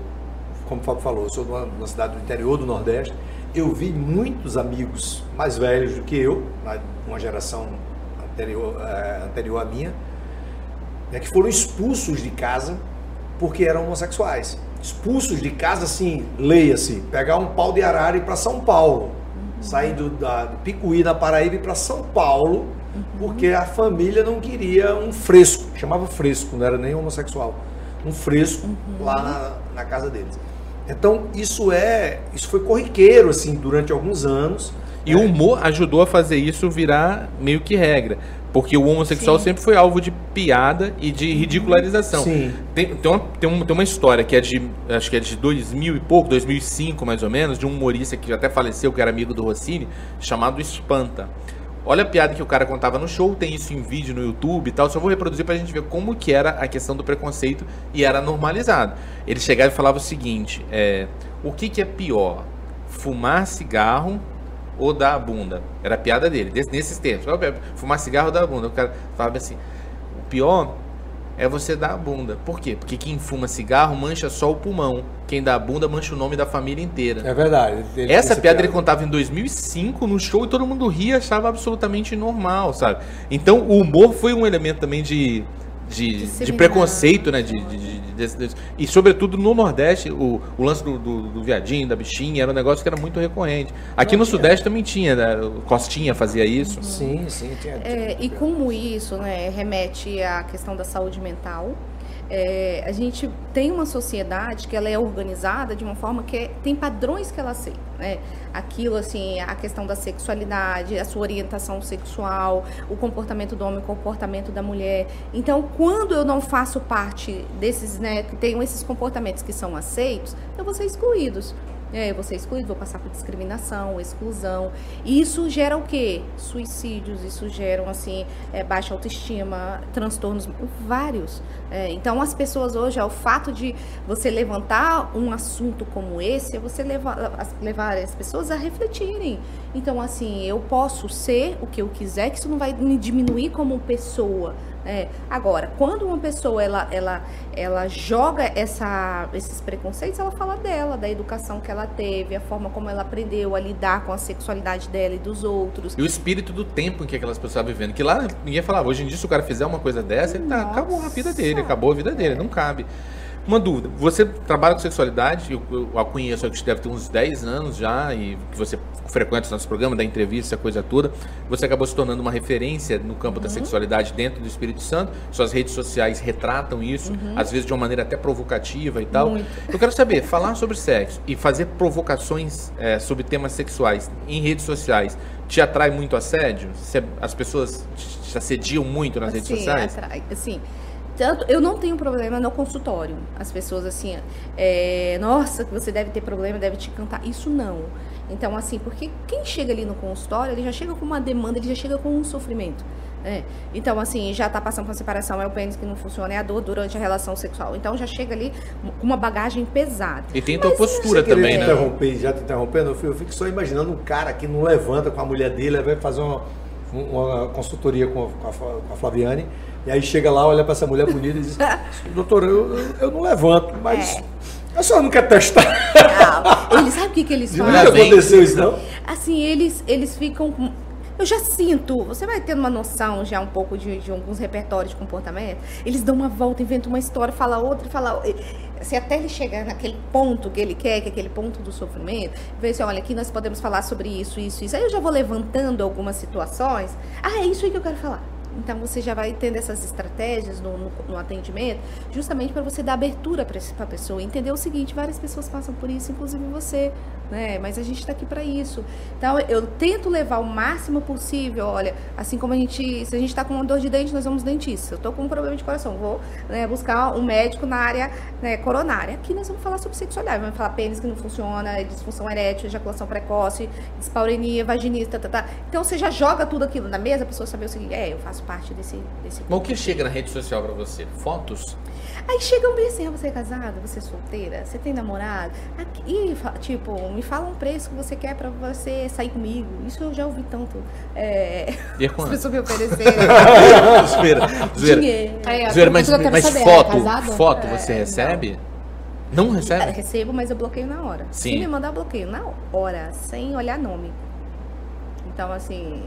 como o Fábio falou, eu sou de uma, de uma cidade do interior do Nordeste, eu vi muitos amigos mais velhos do que eu, uma geração anterior, eh, anterior à minha, né, que foram expulsos de casa porque eram homossexuais. Expulsos de casa, assim, leia-se, pegar um pau de arara e ir para São Paulo. Sair do, da, do Picuí, na Paraíba, para São Paulo, porque a família não queria um fresco, chamava fresco, não era nem homossexual, um fresco lá na, na casa deles. Então, isso é, isso foi corriqueiro, assim, durante alguns anos. E o humor ajudou a fazer isso virar meio que regra. Porque o homossexual Sim. sempre foi alvo de piada e de ridicularização. Sim. Tem, tem, uma, tem, uma, tem uma história que é de, acho que é de 2000 e pouco, 2005 mais ou menos, de um humorista que até faleceu, que era amigo do Rossini, chamado Espanta. olha a piada que o cara contava no show, tem isso em vídeo no YouTube e tal. Só vou reproduzir pra gente ver como que era a questão do preconceito e era normalizado. Ele chegava e falava o seguinte: é, o que, que é pior? Fumar cigarro ou dar a bunda? Era a piada dele, nesses termos. Fumar cigarro ou dar a bunda. O cara falava assim: o pior é você dar a bunda. Por quê? Porque quem fuma cigarro mancha só o pulmão. Quem dá a bunda mancha o nome da família inteira. É verdade. Essa essa piada ele contava em 2005 no show e todo mundo ria e achava absolutamente normal, sabe? Então o humor foi um elemento também de, de, de preconceito, né? De, de- de- e sobretudo no Nordeste, o, o lance do, do, do viadinho, da bichinha, era um negócio que era muito recorrente. Aqui no Sudeste também tinha, né? O Costinha fazia isso. Sim, sim. Tinha, É, e como isso né, remete à questão da saúde mental, é, a gente tem uma sociedade que ela é organizada de uma forma que é- tem padrões que ela aceita. Né? Aquilo, assim, a questão da sexualidade, a sua orientação sexual, o comportamento do homem, o comportamento da mulher. Então, quando eu não faço parte desses, né, que tenham esses comportamentos que são aceitos, eu vou ser excluídos. É, eu vou ser excluído, vou passar por discriminação, exclusão. E isso gera o quê? Suicídios, isso geram, assim, é, baixa autoestima, transtornos, vários. É, então, as pessoas hoje, ao fato de você levantar um assunto como esse, é você levar, levar as pessoas a refletirem. Então, assim, eu posso ser o que eu quiser, que isso não vai me diminuir como pessoa. É, agora, quando uma pessoa ela, ela, ela joga essa, esses preconceitos, ela fala dela, da educação que ela teve, a forma como ela aprendeu a lidar com a sexualidade dela e dos outros. E o espírito do tempo em que aquelas pessoas estavam vivendo. Que lá ninguém falava, hoje em dia, se o cara fizer uma coisa dessa, ele tá, acabou a vida dele, acabou a vida dele, não cabe. Uma dúvida, você trabalha com sexualidade, eu, eu a conheço, que deve ter uns 10 anos já, e que você frequenta os nossos programas, da entrevista, coisa toda. Você acabou se tornando uma referência no campo da sexualidade dentro do Espírito Santo. Suas redes sociais retratam isso, às vezes de uma maneira até provocativa e tal. Muito. Eu quero saber, falar sobre sexo e fazer provocações é, sobre temas sexuais em redes sociais te atrai muito assédio? As pessoas te assediam muito nas redes Assim, sociais? atrai- assim, tanto, eu não tenho problema no consultório. As pessoas assim, é, nossa, que você deve ter problema, deve te cantar. Isso não. Então, assim, porque quem chega ali no consultório, ele já chega com uma demanda, ele já chega com um sofrimento. né? Então, assim, já tá passando por uma separação, é o pênis que não funciona, é a dor durante a relação sexual. Então, já chega ali com uma bagagem pesada. E tem tua postura também, te né? interromper, já te interrompendo, eu fico, eu fico só imaginando um cara que não levanta com a mulher dele, vai fazer uma, uma consultoria com a, com a Flaviane, e aí chega lá, olha para essa mulher bonita e diz: Doutor, eu, eu não levanto, mas a senhora não quer testar? Ah, eles sabem o que, que eles fazem? bem. aconteceu isso, não? assim, eles, eles ficam. Eu já sinto, você vai tendo uma noção já um pouco de, de alguns repertórios de comportamento. Eles dão uma volta, inventam uma história, fala outra, fala. Se até ele chegar naquele ponto que ele quer, que é aquele ponto do sofrimento, vê assim, olha, aqui nós podemos falar sobre isso, isso, isso. Aí eu já vou levantando algumas situações. Ah, é isso aí que eu quero falar. Então você já vai tendo essas estratégias no, no- no atendimento, justamente para você dar abertura para a pessoa, entender o seguinte: várias pessoas passam por isso, inclusive você, né? Mas a gente está aqui para isso. Então eu tento levar o máximo possível. Olha, assim como a gente, se a gente está com uma dor de dente, nós vamos dentista. Eu estou com um problema de coração, vou né, buscar um médico na área né, coronária. Aqui nós vamos falar sobre sexualidade, vamos falar pênis que não funciona, disfunção erétil, ejaculação precoce, dispaurenia, vaginista, tá, tá. Então você já joga tudo aquilo na mesa, a pessoa saber o seguinte: é, eu faço parte desse desse o que chega na rede social pra você? Fotos? Aí chegam bem assim, ah, você é casada, você é solteira, você tem namorado? Aqui, e tipo, me fala um preço que você quer pra você sair comigo. Isso eu já ouvi tanto. É, E é as quanto? pessoas me oferecerem zoeira, zoeira. dinheiro. Ó, Zoeira, mas, mas saber, foto, é foto você É, recebe? Não, É, recebe? recebo, mas eu bloqueio na hora. Sim. Se me mandar, eu bloqueio na hora, sem olhar nome. Então, assim.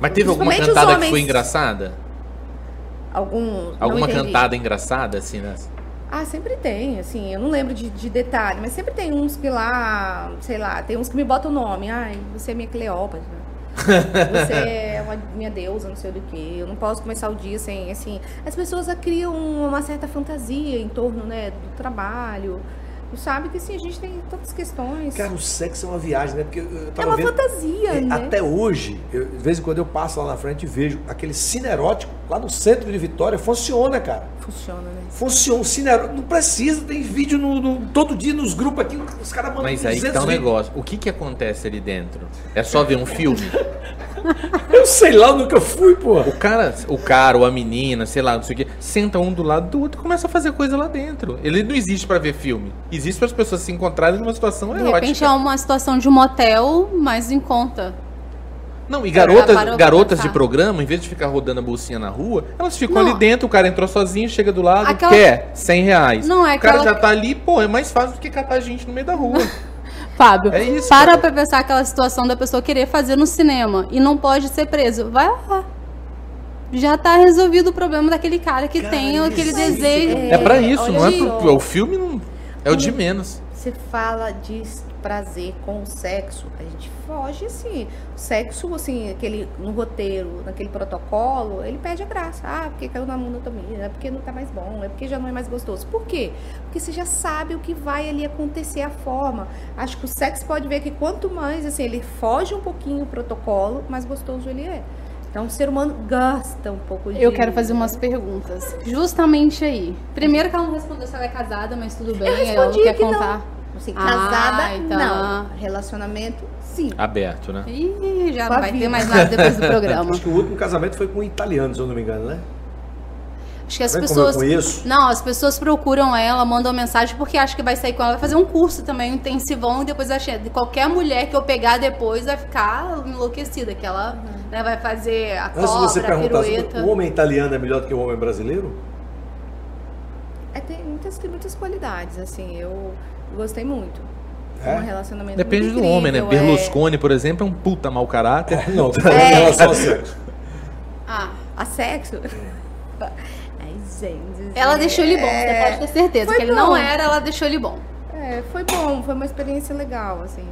Mas teve alguma cantada que foi engraçada? Algum. Alguma cantada engraçada, assim, né? Ah, sempre tem, assim, eu não lembro de, de detalhe, mas sempre tem uns que lá, sei lá, tem uns que me botam o nome. Ai, você é minha Cleópatra. Você é uma minha deusa, não sei do que. Eu não posso começar o dia sem, assim. As pessoas criam uma certa fantasia em torno, né, do trabalho. E sabe que assim, a gente tem tantas questões. Cara, o sexo é uma viagem, né? Porque eu- eu é tava uma vendo. fantasia, É, né? Até hoje, eu, de vez em quando eu passo lá na frente e vejo aquele cine erótico lá no centro de Vitória, funciona, cara. Funciona, né? Funciona, o cine erótico, não precisa, tem vídeo no, no- todo dia nos grupos aqui, os caras mandam Mas aí que 200 tá um negócio. O que que acontece ali dentro? É só ver um filme? Eu sei lá, eu nunca fui, pô. O cara, o cara ou a menina, sei lá, não sei o quê, senta um do lado do outro e começa a fazer coisa lá dentro. Ele não existe pra ver filme. Existe para as pessoas se encontrarem numa situação De repente é erótica. uma situação de um motel, mas em conta. Não, e garotas, parou pra garotas de programa, em vez de ficar rodando a bolsinha na rua, elas ficam Não. ali dentro, o cara entrou sozinho, chega do lado, Aquela- quer 100 reais. Não, é o cara aquela- já tá ali, pô, é mais fácil do que catar gente no meio da rua. Fábio, É isso, para cara. pra pensar aquela situação da pessoa querer fazer no cinema e não pode ser preso. Vai lá. Já tá resolvido o problema daquele cara que Cara, tem aquele isso- desejo. É, pra isso, olha não é pro, o filme não é o de menos. Você fala de prazer com o sexo, a gente foge assim. O sexo, assim, aquele, no roteiro, naquele protocolo, ele perde a graça. Ah, porque caiu na monotonia, é porque não tá mais bom, é porque já não é mais gostoso. Por quê? Porque você já sabe o que vai ali acontecer, a forma. Acho que o sexo pode ver que quanto mais, assim, ele foge um pouquinho o protocolo, mais gostoso ele é. Então o ser humano gasta um pouco de... Eu quero fazer umas perguntas. Justamente aí. Primeiro que ela não respondeu se ela é casada, mas tudo bem, Eu ela não quer que contar. não. Assim, Ah, casada, então. não. Relacionamento, sim. Aberto, né? Ih, já não vai ter vida. mais nada depois do programa. Acho que o último casamento foi com um italiano, se eu não me engano, né? Acho que as pessoas. Não, as pessoas procuram ela, mandam mensagem porque acham que vai sair com ela, vai fazer um curso também, um intensivão, e depois acha, qualquer mulher que eu pegar depois vai ficar enlouquecida, que ela né, vai fazer a Antes de você cobra, a perguntar, pirueta. o homem italiano é melhor do que o homem brasileiro? É, tem, muitas, tem muitas qualidades, assim, eu gostei muito. É? um relacionamento Depende muito do homem, né? incrível, é. Berlusconi, por exemplo, é um puta mau caráter. Não, em É. relação ao sexo. Ah, A sexo? Ai, gente. ela deixou ele bom, é, você pode ter certeza. foi que ele não era, ela deixou ele bom. É, foi bom, foi uma experiência legal, assim.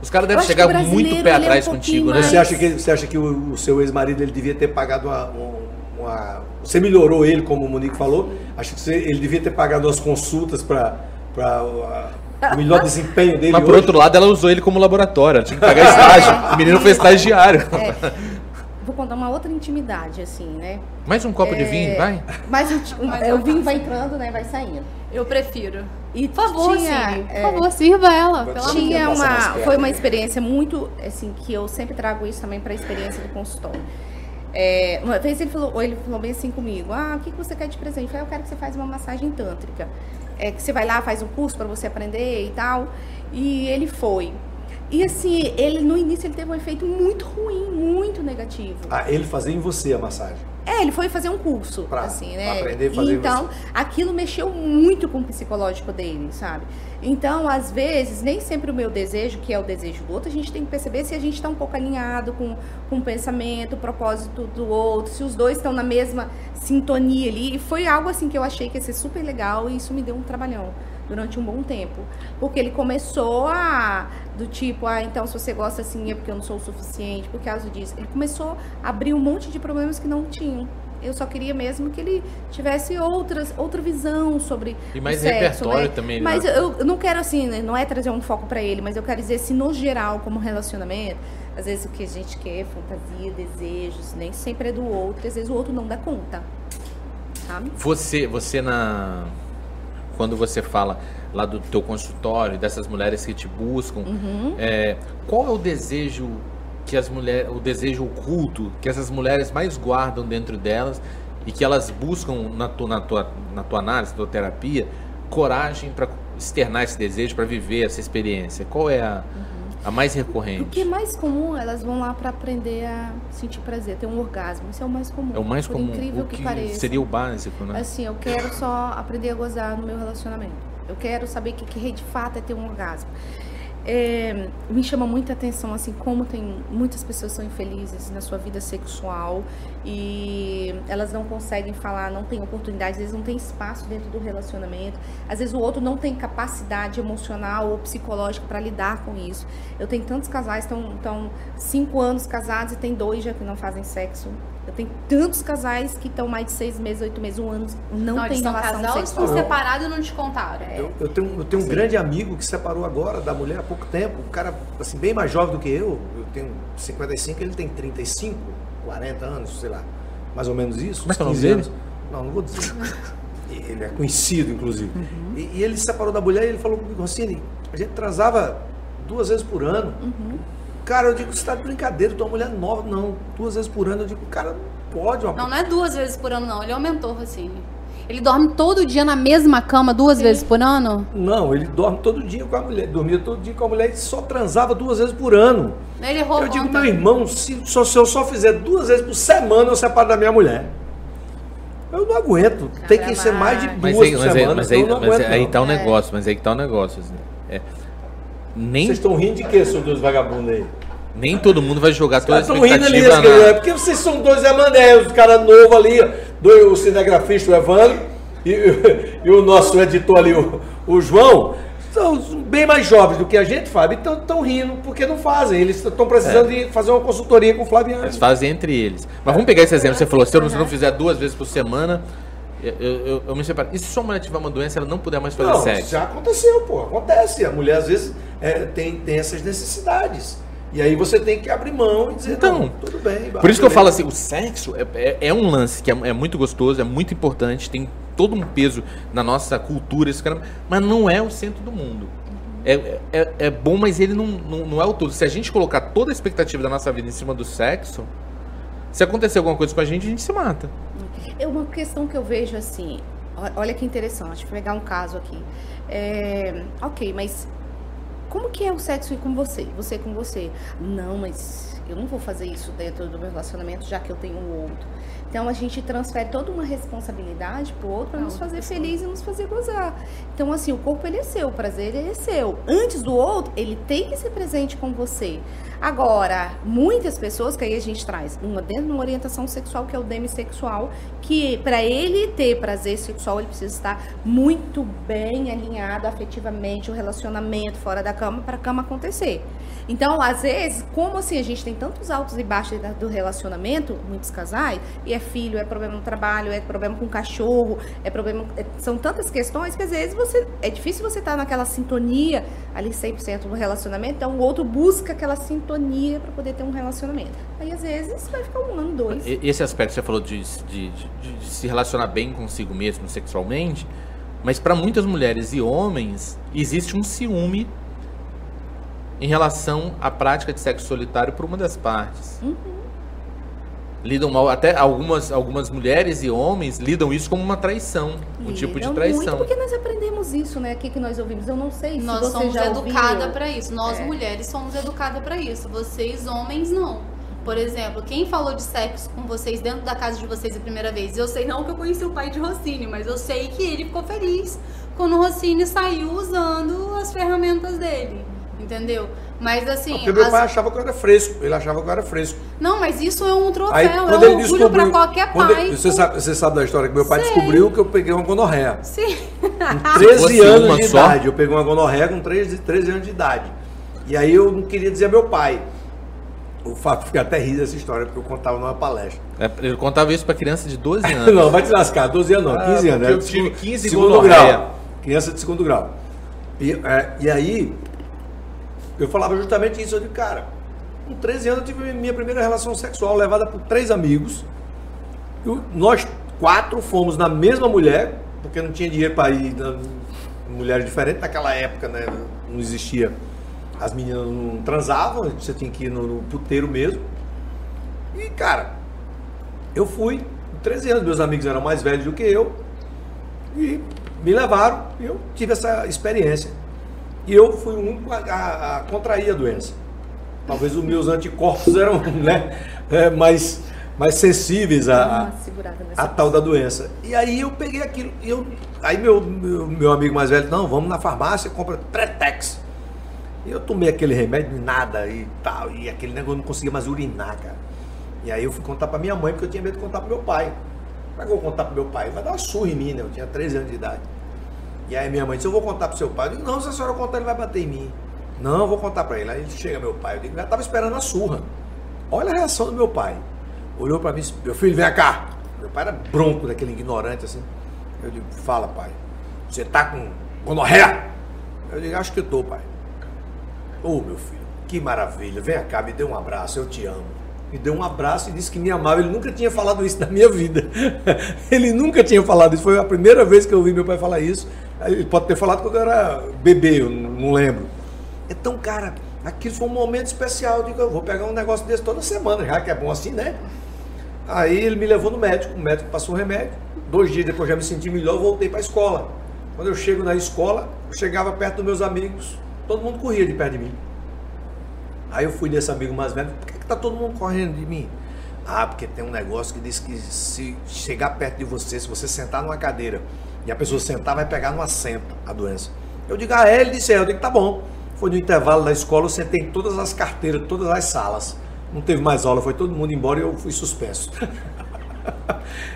Os caras devem chegar muito pé é um atrás pouquinho contigo, né? mais- Você acha que, você acha que o, o seu ex-marido ele devia ter pagado uma, um- uma- Você melhorou ele, como o Monique falou. Acho que você- ele devia ter pagado umas consultas para o melhor desempenho dele Mas por hoje. outro lado, ela usou ele como laboratório. Ela tinha que pagar estágio. O menino foi estagiário. Vou contar uma outra intimidade, assim, né? Mais um copo de vinho, vai. Mas o, ti- Mas é, o vinho vai entrando, né? Vai saindo. Eu prefiro. E Por favor, tinha, Siri. é, Por favor, sirva ela. Tinha mais uma, foi uma experiência muito, assim, que eu sempre trago isso também para a experiência do consultório. É, uma vez ele falou, ele falou bem assim comigo, ah, o que, que você quer de presente? Eu falei, eu quero que você faça uma massagem tântrica. É, que você vai lá, faz um curso para você aprender e tal. E ele foi. E assim, ele no início ele teve um efeito muito ruim, muito negativo. Ah, ele fazia em você a massagem. É, ele foi fazer um curso, Pra- assim, pra né? aprender a fazer então, aquilo mexeu muito com o psicológico dele, sabe? Então, às vezes, nem sempre o meu desejo, que é o desejo do outro, a gente tem que perceber se a gente está um pouco alinhado com, com o pensamento, o propósito do outro, se os dois estão na mesma sintonia ali. E foi algo assim que eu achei que ia ser super legal e isso me deu um trabalhão durante um bom tempo. Porque ele começou a. Do tipo, ah, então se você gosta assim é porque eu não sou o suficiente, por causa disso. Ele começou a abrir um monte de problemas que não tinham. Eu só queria mesmo que ele tivesse outras, outra visão sobre E mais o sexo, repertório né? também, né? Mas eu, eu não quero assim, né, não é trazer um foco pra ele, mas eu quero dizer se no geral, como relacionamento, às vezes o que a gente quer, fantasia, desejos, nem sempre é do outro, às vezes o outro não dá conta. Sabe? Você, você na quando você fala lá do teu consultório, dessas mulheres que te buscam, Uhum. é, qual é o desejo que as mulheres, o desejo oculto que essas mulheres mais guardam dentro delas e que elas buscam na tua, na tua, na tua análise, na tua terapia, coragem para externar esse desejo, para viver essa experiência? Qual é a, a mais O que é recorrente? mais comum, elas vão lá pra aprender a sentir prazer, ter um orgasmo. Isso é o mais comum. É o mais comum, incrível o que, que pareça. seria o básico, né? Assim, eu quero só aprender a gozar no meu relacionamento. Eu quero saber o que, que de fato é ter um orgasmo. É, me chama muita atenção, assim, como tem muitas pessoas são infelizes na sua vida sexual e elas não conseguem falar, não têm oportunidade, às vezes não tem espaço dentro do relacionamento, às vezes o outro não tem capacidade emocional ou psicológica para lidar com isso. Eu tenho tantos casais que estão cinco anos casados e tem dois já que não fazem sexo. Eu tenho tantos casais que estão mais de seis meses, oito meses, um ano, não, Não, tem relação casal, estão sexual. separados e não te contaram. Eu, eu tenho, eu tenho um grande amigo que se separou agora da mulher há pouco tempo. Um cara, assim, bem mais jovem do que eu. Eu tenho 55, ele tem 35, 40 anos, sei lá. Mais ou menos isso. Como é que é o nome 15 dele? anos. Não, não vou dizer. Ele é conhecido, inclusive. E, e ele se separou da mulher e ele falou comigo, Rossini, a gente transava duas vezes por ano. Cara, eu digo, você tá de brincadeira, tua mulher nova. Não, duas vezes por ano. Eu digo, cara, não pode. Uma... Não, não é duas vezes por ano, não. Ele aumentou, Rocine. Ele dorme todo dia na mesma cama duas vezes por ano? Não, ele dorme todo dia com a mulher, dormia todo dia com a mulher e só transava duas vezes por ano. Ele errou Eu digo, meu irmão, se, se eu só fizer duas vezes por semana, eu separo da minha mulher. Eu não aguento. Tem que ser mais de duas Mas aí, por mas aí, semana, mas senão aí, eu não mas aguento, aí não. tá o negócio, mas aí que tá o negócio. assim. É, nem, Vocês estão rindo de quê, seus dois vagabundos aí? nem todo mundo vai jogar toda a Estão rindo ali, expectativa esse- é na... porque vocês são dois Emané, os caras novos ali, dois, o cinegrafista, o Evandro, e, e o nosso editor ali, o, o João, são bem mais jovens do que a gente, Fábio, então estão rindo porque não fazem. Eles estão precisando de fazer uma consultoria com o Flaviano. Eles fazem entre eles. Mas vamos pegar esse exemplo. Você falou, se eu não fizer duas vezes por semana, eu, eu, eu me separo. E se sua mulher tiver uma doença, ela não puder mais fazer Não, sexo? já aconteceu, pô. Acontece. A mulher às vezes é, tem, tem essas necessidades. E aí você tem que abrir mão e dizer, Então, tudo bem. Por isso que eu falo assim, o sexo é, é- é um lance que é, é muito gostoso, é muito importante, tem todo um peso na nossa cultura, esse cara, mas não é o centro do mundo. É, é, é bom, mas ele não, não, não é o todo. Se a gente colocar toda a expectativa da nossa vida em cima do sexo, se acontecer alguma coisa com a gente, a gente se mata. É uma questão que eu vejo assim. o- Olha que interessante, vou pegar um caso aqui. É, ok, mas como que é o sexo com você? Você com você? Não, mas eu não vou fazer isso dentro do meu relacionamento, já que eu tenho um outro. Então a gente transfere toda uma responsabilidade pro outro para Pra nos fazer pessoa. feliz e nos fazer gozar. Então assim, o corpo ele é seu, o prazer ele é seu. Antes do outro, ele tem que ser presente com você. Agora, muitas pessoas que aí a gente traz uma dentro de uma orientação sexual que é o demissexual, que para ele ter prazer sexual, ele precisa estar muito bem alinhado afetivamente, o relacionamento fora da cama para a cama acontecer. Então, às vezes, como assim a gente tem tantos altos e baixos do relacionamento, muitos casais, e é filho, é problema no trabalho, é problema com o cachorro, é problema, é- são tantas questões que às vezes você é difícil você estar naquela sintonia ali 100% no relacionamento, então o outro busca aquela sintonia para poder ter um relacionamento. Aí às vezes vai ficar um ano, dois. Esse aspecto que você falou de, de- de- de se relacionar bem consigo mesmo sexualmente, mas para muitas mulheres e homens existe um ciúme em relação à prática de sexo solitário por uma das partes. Lidam mal, até algumas, algumas mulheres e homens lidam isso como uma traição, um tipo de traição. Muito porque nós aprendemos isso, né? Aqui que nós ouvimos. Eu não sei se Nós você somos educadas para isso. Nós É. mulheres somos educadas para isso. Vocês homens não. Por exemplo, quem falou de sexo com vocês dentro da casa de vocês a primeira vez? Eu sei não que eu conheci o pai de Rossini, mas eu sei que ele ficou feliz quando o Rossini saiu usando as ferramentas dele. Entendeu? Mas assim. Porque meu as- pai achava que eu era fresco. Ele achava que eu era fresco. Não, mas isso é um troféu, Aí é quando um ele orgulho descobriu. pra qualquer quando pai. ele- você, sabe, você sabe da história que meu pai Sei. descobriu que eu peguei uma gonorreia. Sim. Com 13 fosse anos de só? idade. Eu peguei uma gonorreia com 13, 13 anos de idade. E aí eu não queria dizer a meu pai. O Fábio fica até rir dessa história, porque eu contava numa palestra. É, Ele contava isso para criança de 12 anos. Não, vai te lascar, 12 anos não, Ah, 15 anos. porque né? eu tive Segundo- 15 segundo gonorreia. grau. Criança de segundo grau. E, é, e aí, eu falava justamente isso. Eu digo, cara, com 13 anos eu tive minha primeira relação sexual levada por três amigos. Eu- nós quatro fomos na mesma mulher, porque não tinha dinheiro para ir na, mulheres diferentes. Naquela época, né, não existia. As meninas não transavam, você tinha que ir no, no puteiro mesmo. E, cara, eu fui, com 13 anos, meus amigos eram mais velhos do que eu, e me levaram, e eu tive essa experiência. E eu fui o único a, a- a contrair a doença. Talvez os meus anticorpos eram né, é, mais, mais sensíveis a, a- tal da doença. E aí eu peguei aquilo. E eu, aí meu, meu, meu amigo mais velho, não, vamos na farmácia, compra Tretex. E eu tomei aquele remédio, nada e tal. E aquele negócio eu não conseguia mais urinar, cara. E aí eu fui contar pra minha mãe, porque eu tinha medo de contar pro meu pai. Como é que eu vou contar pro meu pai? Vai dar uma surra em mim, né? Eu tinha 13 anos de idade. E aí minha mãe disse, eu vou contar pro seu pai. Eu digo, não, se a senhora contar, ele vai bater em mim. Não, eu vou contar pra ele. Aí chega meu pai, eu digo, já tava esperando a surra. Olha a reação do meu pai. Olhou pra mim e disse, meu filho, vem cá. Meu pai era bronco, daquele ignorante assim. Eu digo, fala, pai. Você tá com gonorreia? Eu digo, acho que eu tô, pai. Ô, meu filho, que maravilha. Vem cá, me dê um abraço, eu te amo. Me deu um abraço e disse que me amava. Ele nunca tinha falado isso na minha vida. Ele nunca tinha falado isso. Foi a primeira vez que eu ouvi meu pai falar isso. Ele pode ter falado quando eu era bebê, eu não lembro. Então, cara, Aquilo foi um momento especial. Eu digo, eu vou pegar um negócio desse toda semana, já que é bom assim, né? Aí ele me levou no médico, o médico passou o remédio. Dois dias depois já me senti melhor, voltei para a escola. Quando eu chego na escola, eu chegava perto dos meus amigos, todo mundo corria de perto de mim. Aí eu fui nesse amigo mais velho, por que, que tá todo mundo correndo de mim? Ah, porque tem um negócio que diz que se chegar perto de você, se você sentar numa cadeira e a pessoa sentar, vai pegar no assento a doença. Eu digo, ah, é? Ele disse, é. Eu digo, tá bom. Foi no intervalo da escola, eu sentei em todas as carteiras, todas as salas. Não teve mais aula, foi todo mundo embora e eu fui suspenso.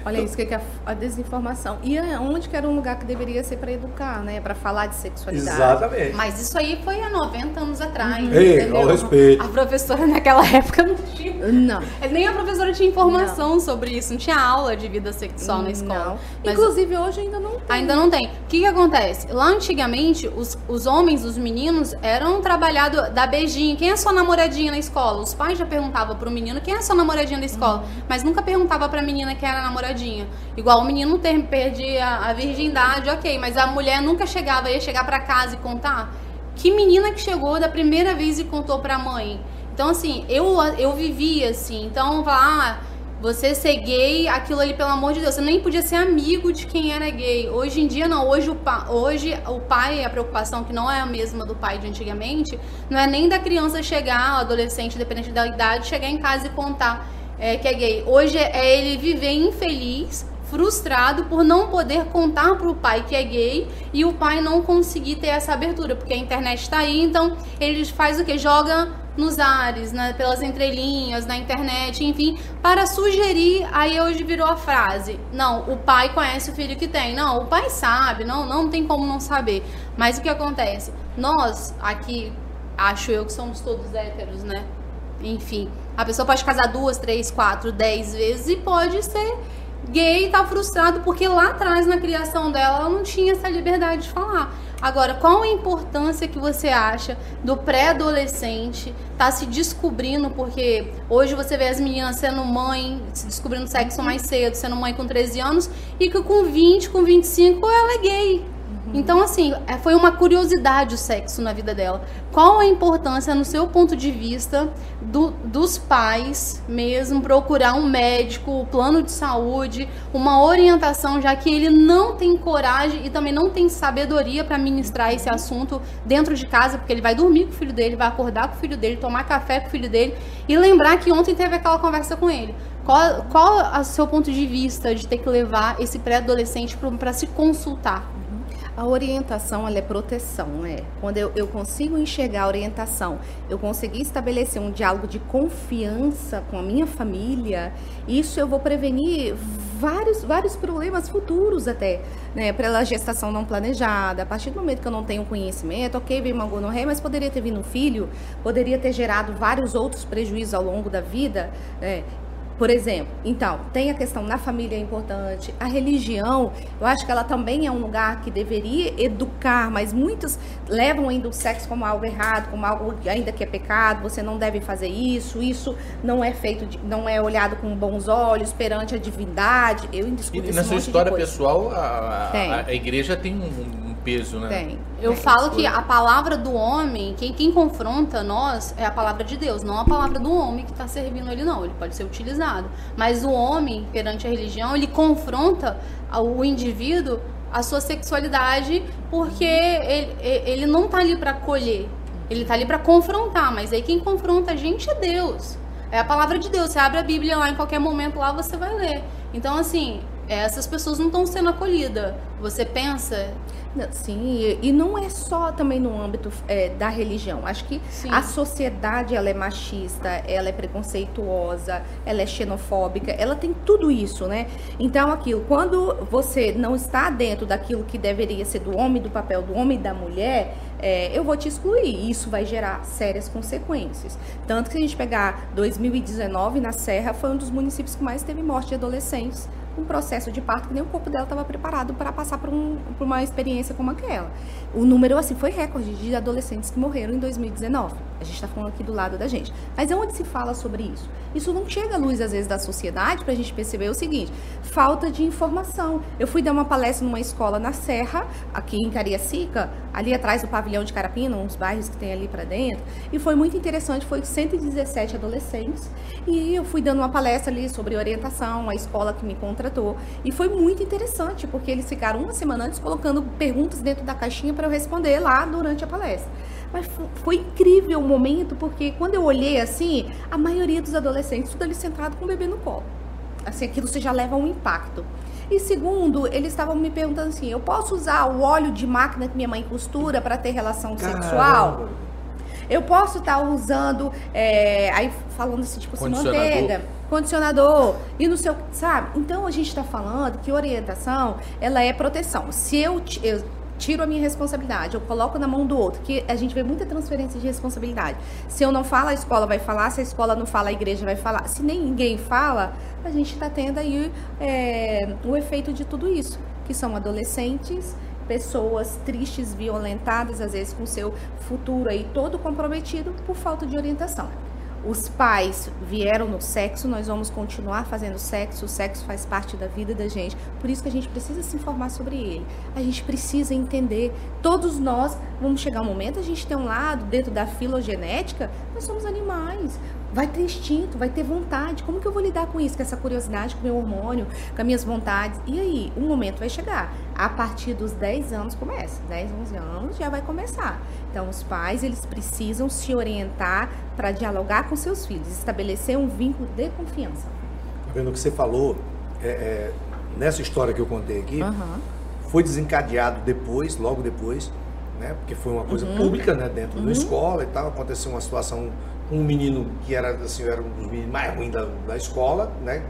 Olha isso que é a, desinformação. E onde que era um lugar que deveria ser para educar, né? Para falar de sexualidade. Exatamente. Mas isso aí foi há 90 anos atrás. Ei, entendeu? ao respeito. A professora naquela época não tinha. Não. Nem a professora tinha informação sobre isso, não tinha aula de vida sexual na escola. Não. Mas Inclusive hoje ainda não tem. Ainda não tem. O que, que acontece? Lá antigamente, os, os homens, os meninos, eram trabalhados da beijinho. Quem é sua namoradinha na escola? Os pais já perguntavam pro menino quem é sua namoradinha da escola, mas nunca perguntava pra menina quem era a namoradinha. Igual o menino ter, perdia a virgindade, ok, mas a mulher nunca chegava, ia chegar pra casa e contar. Que menina que chegou da primeira vez e contou pra mãe? Então, assim, eu, eu vivia assim. Então, falar, ah, você ser gay, aquilo ali, pelo amor de Deus, você nem podia ser amigo de quem era gay. Hoje em dia, não. Hoje o, pa, hoje, o pai, a preocupação que não é a mesma do pai de antigamente, não é nem da criança chegar, adolescente, dependente da idade, chegar em casa e contar é, que é gay. Hoje é ele viver infeliz, frustrado por não poder contar pro pai que é gay e o pai não conseguir ter essa abertura, porque a internet está aí, então ele faz o que? Joga nos ares, né, pelas entrelinhas, na internet, enfim, para sugerir. Aí hoje virou a frase: não, o pai conhece o filho que tem. Não, o pai sabe, não, não tem como não saber. Mas o que acontece? Nós aqui, acho eu que somos todos héteros, né? Enfim, a pessoa pode casar duas, três, quatro, dez vezes e pode ser gay e tá frustrado porque lá atrás na criação dela ela não tinha essa liberdade de falar. Agora, qual a importância que você acha do pré-adolescente tá se descobrindo? Porque hoje você vê as meninas sendo mãe, se descobrindo sexo mais cedo, sendo mãe com 13 anos, e que com 20, com 25 ela é gay. Então, assim, é, foi uma curiosidade o sexo na vida dela. Qual a importância, no seu ponto de vista, do, dos pais mesmo procurar um médico, um plano de saúde, uma orientação, já que ele não tem coragem e também não tem sabedoria para ministrar esse assunto dentro de casa, porque ele vai dormir com o filho dele, vai acordar com o filho dele, tomar café com o filho dele e lembrar que ontem teve aquela conversa com ele. Qual, qual é o seu ponto de vista de ter que levar esse pré-adolescente para se consultar? A orientação ela é proteção, né? Quando eu, eu consigo enxergar a orientação, eu consegui estabelecer um diálogo de confiança com a minha família, isso eu vou prevenir vários, vários problemas futuros até, né? Pela gestação não planejada, a partir do momento que eu não tenho conhecimento, ok, veio uma gonorreia, mas poderia ter vindo um filho, poderia ter gerado vários outros prejuízos ao longo da vida, né? Por exemplo, então, tem a questão na família é importante, a religião, eu acho que ela também é um lugar que deveria educar, mas muitos levam ainda o sexo como algo errado, como algo ainda que é pecado, você não deve fazer isso, isso não é feito, de, não é olhado com bons olhos perante a divindade. Eu discuto E na sua história pessoal, a, a, a, igreja tem um, um peso, né? Tem. Eu falo que a palavra do homem, quem, quem confronta nós é a palavra de Deus, não a palavra do homem que está servindo ele, não. Ele pode ser utilizado. Mas o homem, perante a religião, ele confronta o indivíduo a sua sexualidade porque ele, ele não está ali para colher, ele está ali para confrontar. Mas aí quem confronta a gente é Deus. É a palavra de Deus. Você abre a Bíblia lá em qualquer momento, lá você vai ler. Então, assim, essas pessoas não estão sendo acolhidas. Você pensa Sim, e não é só também no âmbito é, da religião. Acho que Sim. a sociedade ela é machista, ela é preconceituosa, ela é xenofóbica, ela tem tudo isso, né? Então, aquilo, quando você não está dentro daquilo que deveria ser do homem, do papel do homem e da mulher, é, eu vou te excluir. Isso vai gerar sérias consequências. Tanto que se a gente pegar 2019 na Serra, foi um dos municípios que mais teve morte de adolescentes um processo de parto que nem o corpo dela estava preparado para passar por, um, por uma experiência como aquela. O número assim foi recorde de adolescentes que morreram em 2019. A gente está falando aqui do lado da gente. Mas é onde se fala sobre isso. Isso não chega à luz, às vezes, da sociedade para a gente perceber o seguinte: falta de informação. Eu fui dar uma palestra numa escola na Serra, aqui em Cariacica, ali atrás do pavilhão de Carapina, uns bairros que tem ali para dentro, e foi muito interessante. Foi 117 adolescentes, e eu fui dando uma palestra ali sobre orientação, a escola que me contratou, e foi muito interessante, porque eles ficaram uma semana antes colocando perguntas dentro da caixinha para eu responder lá durante a palestra. Mas foi incrível o momento, porque quando eu olhei assim, a maioria dos adolescentes, tudo ali sentado com o bebê no colo. Assim, aquilo você já leva um impacto. E segundo, eles estavam me perguntando assim: eu posso usar o óleo de máquina que minha mãe costura para ter relação Caramba. sexual? Eu posso estar usando, é, aí falando assim, tipo assim, manteiga, condicionador, e no seu, sabe? Então a gente está falando que orientação, ela é proteção. Se eu, eu tiro a minha responsabilidade, eu coloco na mão do outro, que a gente vê muita transferência de responsabilidade. Se eu não falo, a escola vai falar, se a escola não fala, a igreja vai falar. Se nem ninguém fala, a gente está tendo aí é, o efeito de tudo isso, que são adolescentes pessoas tristes, violentadas, às vezes com seu futuro aí todo comprometido por falta de orientação. Os pais vieram no sexo, nós vamos continuar fazendo sexo, o sexo faz parte da vida da gente, por isso que a gente precisa se informar sobre ele. A gente precisa entender, todos nós vamos chegar um momento, a gente tem um lado dentro da filogenética, nós somos animais. Vai ter instinto, vai ter vontade. Como que eu vou lidar com isso? Com essa curiosidade, com o meu hormônio, com as minhas vontades? E aí, um momento vai chegar. A partir dos 10 anos começa. 10, 11 anos já vai começar. Então, os pais, eles precisam se orientar para dialogar com seus filhos, estabelecer um vínculo de confiança. Tá vendo o que você falou? É, é, nessa história que eu contei aqui, Aham. foi desencadeado depois, logo depois, né? Porque foi uma Uhum. coisa pública, né? Dentro da escola e tal. Aconteceu uma situação, um menino que era assim, era um dos meninos mais ruins da, da escola, né?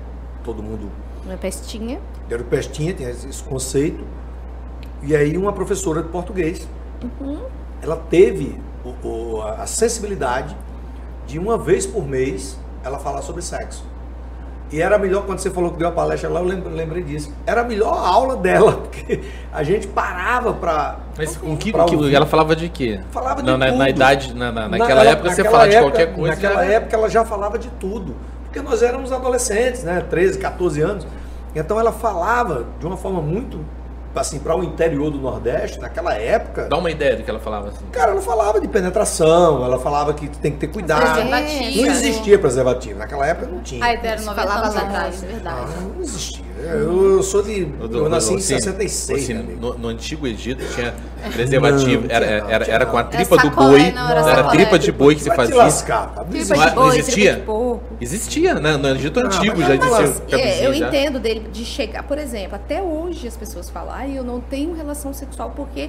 Todo mundo Uma pestinha. era o pestinha, tinha esse conceito. E aí uma professora de português, ela teve o- o- a sensibilidade de uma vez por mês ela falar sobre sexo. E era melhor, quando você falou que deu a palestra lá, eu lembro- lembrei disso. Era a melhor aula dela, porque a gente parava para. Mas com que, Pra que- ela falava de quê? Falava de Não, na, tudo. na idade, na, na- naquela Naquela- época você naquela fala de época- qualquer coisa. Naquela já- época ela já falava de tudo. Porque nós éramos adolescentes, né? 13, 14 anos. Então ela falava de uma forma muito, assim, para o interior do Nordeste, naquela época. Dá uma ideia do que ela falava assim. Cara, ela falava de penetração, ela falava que tem que ter cuidado. Preservativo. Não existia preservativo. Naquela época não tinha. Aí deram 90 Falava anos lá, atrás, é Ah, verdade. não existia. Eu, eu sou de. No- Eu no- nasci em assim, 66, assim, no, no antigo Egito tinha preservativo, Não, era, era, era com a Era tripa do sacolé, boi, não, era era sacolé. tripa de boi que se fazia. lascar. Não Tripa de não boi, existia? tripa de porco. Existia, né? No Egito Ah, antigo já não, existia. É, eu entendo dele de chegar, por exemplo, até hoje as pessoas falam, ah, eu não tenho relação sexual porque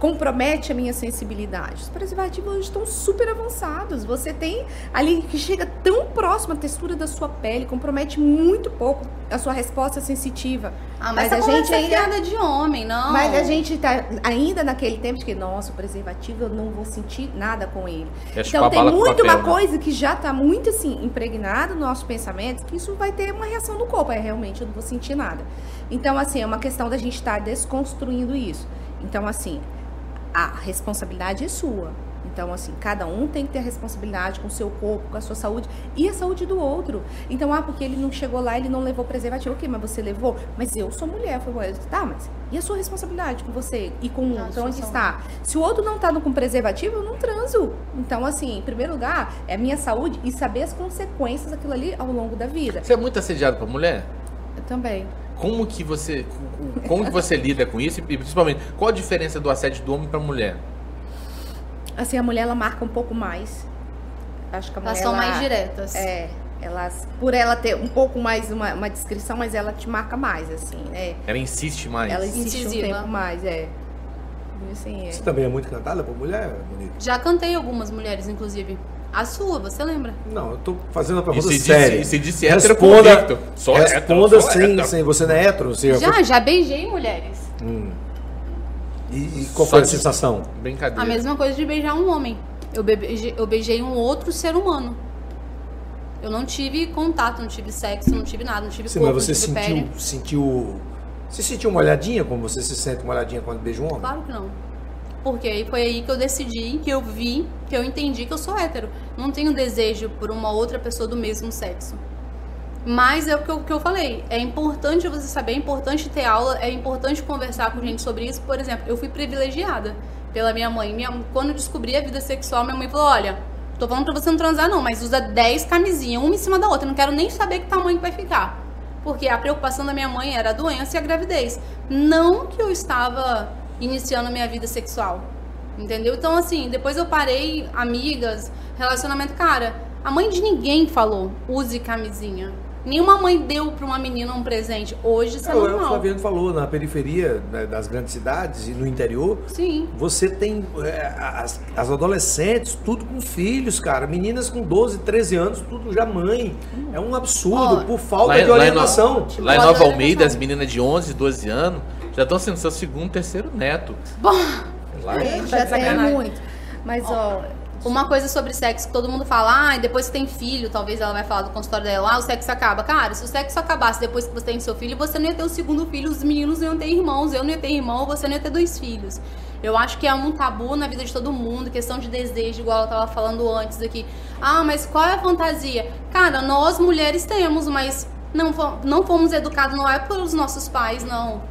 compromete a minha sensibilidade. Os preservativos hoje estão super avançados. Você tem ali que chega tão próximo à textura da sua pele, compromete muito pouco a sua resposta sensitiva. Ah, mas, a essa gente gente é ainda piada de homem, não. mas a gente tá ainda naquele tempo de que, nossa, o preservativo eu não vou sentir nada com ele. É então tem muito papel, uma né? coisa que já tá muito assim impregnado no nosso pensamento, que isso vai ter uma reação no corpo. É realmente eu não vou sentir nada. Então, assim, é uma questão da gente estar desconstruindo isso. Então, assim, a responsabilidade é sua. Então, assim, cada um tem que ter a responsabilidade com o seu corpo, com a sua saúde e a saúde do outro. Então, ah, porque ele não chegou lá, ele não levou preservativo. Ok, mas você levou? Mas eu sou mulher. Eu falei, tá, mas e a sua responsabilidade com você e com o outro? sua Onde está? Se o outro não tá no- com preservativo, eu não transo. Então, assim, em primeiro lugar, é a minha saúde e saber as consequências daquilo ali ao longo da vida. Você é muito assediado pra mulher? Eu também. Como que você, como que você lida com isso? E principalmente, qual a diferença do assédio do homem pra mulher? Assim, a mulher, ela marca um pouco mais. Acho que a mulher, Elas são ela- mais diretas. É, elas, por ela ter um pouco mais uma, uma descrição, mas ela te marca mais, assim, né? Ela insiste mais. Ela insiste um Incisiva. tempo mais, é. Assim, é. Você também é muito cantada por mulher, Monique? Já cantei algumas mulheres, inclusive. A sua, você lembra? Não, eu tô fazendo E pergunta se disse, séria. e se disse hétero Responda, convicto. Só responda hétero, hétero. sem. Você não é hétero? Você Já, já beijei mulheres. Hum. E, e qual Só foi a de- sensação? Brincadeira. A mesma coisa de beijar um homem. Eu, beijei, eu beijei um outro ser humano. Eu não tive contato, não tive sexo, não tive nada, não tive Sim, corpo, mas você não tive sentiu, pele. sentiu. Você sentiu uma olhadinha como você se sente uma olhadinha quando beija um homem? Claro que não. Porque aí foi aí que eu decidi, que eu vi, que eu entendi que eu sou hétero. Não tenho desejo por uma outra pessoa do mesmo sexo. Mas é o que eu, que eu falei, é importante você saber, é importante ter aula, é importante conversar com gente sobre isso. Por exemplo, eu fui privilegiada pela minha mãe. Minha, quando eu descobri a vida sexual, minha mãe falou: olha, tô falando pra você não transar, não, mas usa 10 camisinhas, uma em cima da outra. Não quero nem saber que tamanho que vai ficar. Porque a preocupação da minha mãe era a doença e a gravidez. Não que eu estava iniciando a minha vida sexual. Entendeu? Então, assim, depois eu parei, amigas, relacionamento. Cara, a mãe de ninguém falou, use camisinha. Nenhuma mãe deu para uma menina um presente. Hoje isso é, É, o normal. Flaviano falou, na periferia né, das grandes cidades e no interior, Sim. você tem é, as, as adolescentes, tudo com filhos, cara. Meninas com 12, 13 anos, tudo já mãe. É um absurdo, Ó, por falta Lá, de lá em orientação. No- lá em Nova de Almeida, orientação. as meninas de 11, 12 anos já estão sendo seu segundo, terceiro neto. Bom, Lá É, já tem sacanagem. muito. Mas, ó, uma coisa sobre sexo que todo mundo fala, ah, e depois que tem filho, talvez ela vai falar do consultório dela, ah, o sexo acaba. Cara, se o sexo acabasse depois que você tem seu filho, você não ia ter o segundo filho, os meninos não iam ter irmãos, eu não ia ter irmão, você não ia ter dois filhos. Eu acho que é um tabu na vida de todo mundo, questão de desejo, igual eu tava falando antes aqui. Ah, mas qual é a fantasia? Cara, nós mulheres temos, mas não, não fomos educados, não é pelos nossos pais, não.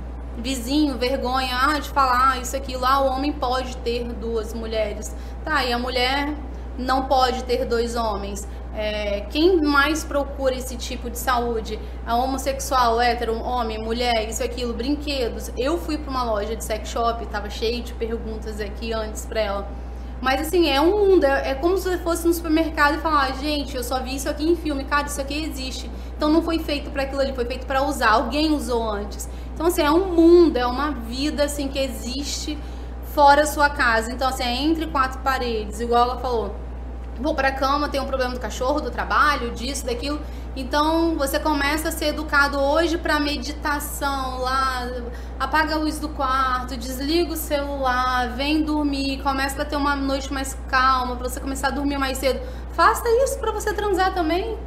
Vizinho, vergonha, ah, de falar isso, aquilo. Ah, o homem pode ter duas mulheres. Tá, e a mulher não pode ter dois homens. É, quem mais procura esse tipo de saúde? A homossexual, hétero, homem, mulher, isso, aquilo, brinquedos. Eu fui pra uma loja de sex shop, tava cheio de perguntas aqui antes pra ela. Mas assim, é um mundo, é, é como se fosse no supermercado e falar, gente, eu só vi isso aqui em filme, cara, isso aqui existe. Então não foi feito pra aquilo ali, foi feito pra usar, alguém usou antes. Então assim, é um mundo, é uma vida assim que existe fora a sua casa. Então assim, é entre quatro paredes, igual ela falou. Vou pra cama, tem um problema do cachorro, do trabalho, disso, daquilo. Então você começa a ser educado hoje pra meditação lá, apaga a luz do quarto, desliga o celular, vem dormir, começa a ter uma noite mais calma, pra você começar a dormir mais cedo. Faça isso pra você transar também.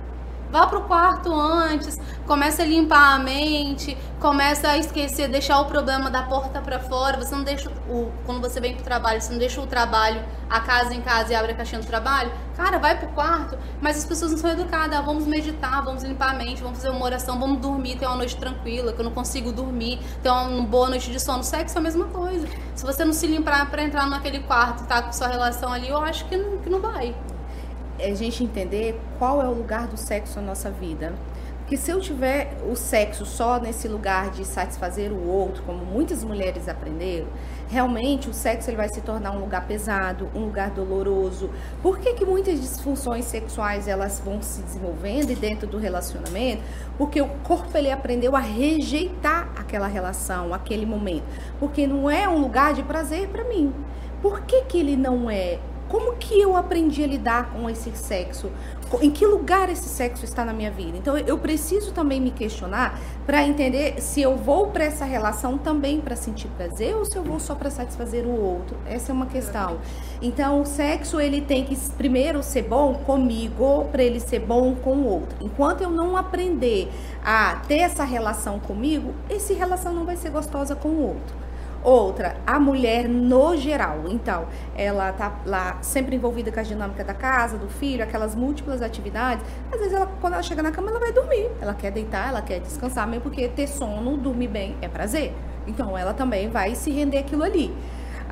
Vá pro quarto antes, começa a limpar a mente, começa a esquecer, deixar o problema da porta pra fora. Você não deixa o quando você vem pro trabalho, você não deixa o trabalho, a casa em casa e abre a caixinha do trabalho. Cara, vai pro quarto, mas as pessoas não são educadas. Ah, vamos meditar, vamos limpar a mente, vamos fazer uma oração, vamos dormir, ter uma noite tranquila, que eu não consigo dormir, ter uma boa noite de sono. Sexo é a mesma coisa. Se você não se limpar pra entrar naquele quarto tá com sua relação ali, eu acho que não, que não vai. É a gente entender qual é o lugar do sexo na nossa vida. Porque se eu tiver o sexo só nesse lugar de satisfazer o outro, como muitas mulheres aprenderam, realmente o sexo ele vai se tornar um lugar pesado, um lugar doloroso. Por que, que muitas disfunções sexuais elas vão se desenvolvendo dentro do relacionamento? Porque o corpo ele aprendeu a rejeitar aquela relação, aquele momento. Porque não é um lugar de prazer para mim. Por que, que ele não é? Como que eu aprendi a lidar com esse sexo? Em que lugar esse sexo está na minha vida? Então eu preciso também me questionar para entender se eu vou para essa relação também para sentir prazer ou se eu vou só para satisfazer o outro. Essa é uma questão. Então o sexo ele tem que primeiro ser bom comigo para ele ser bom com o outro. Enquanto eu não aprender a ter essa relação comigo, essa relação não vai ser gostosa com o outro. Outra, a mulher no geral. Então, ela tá lá sempre envolvida com a dinâmica da casa, do filho, aquelas múltiplas atividades. Às vezes, ela, quando ela chega na cama, ela vai dormir. Ela quer deitar, ela quer descansar, mesmo porque ter sono, dormir bem é prazer. Então, ela também vai se render aquilo ali.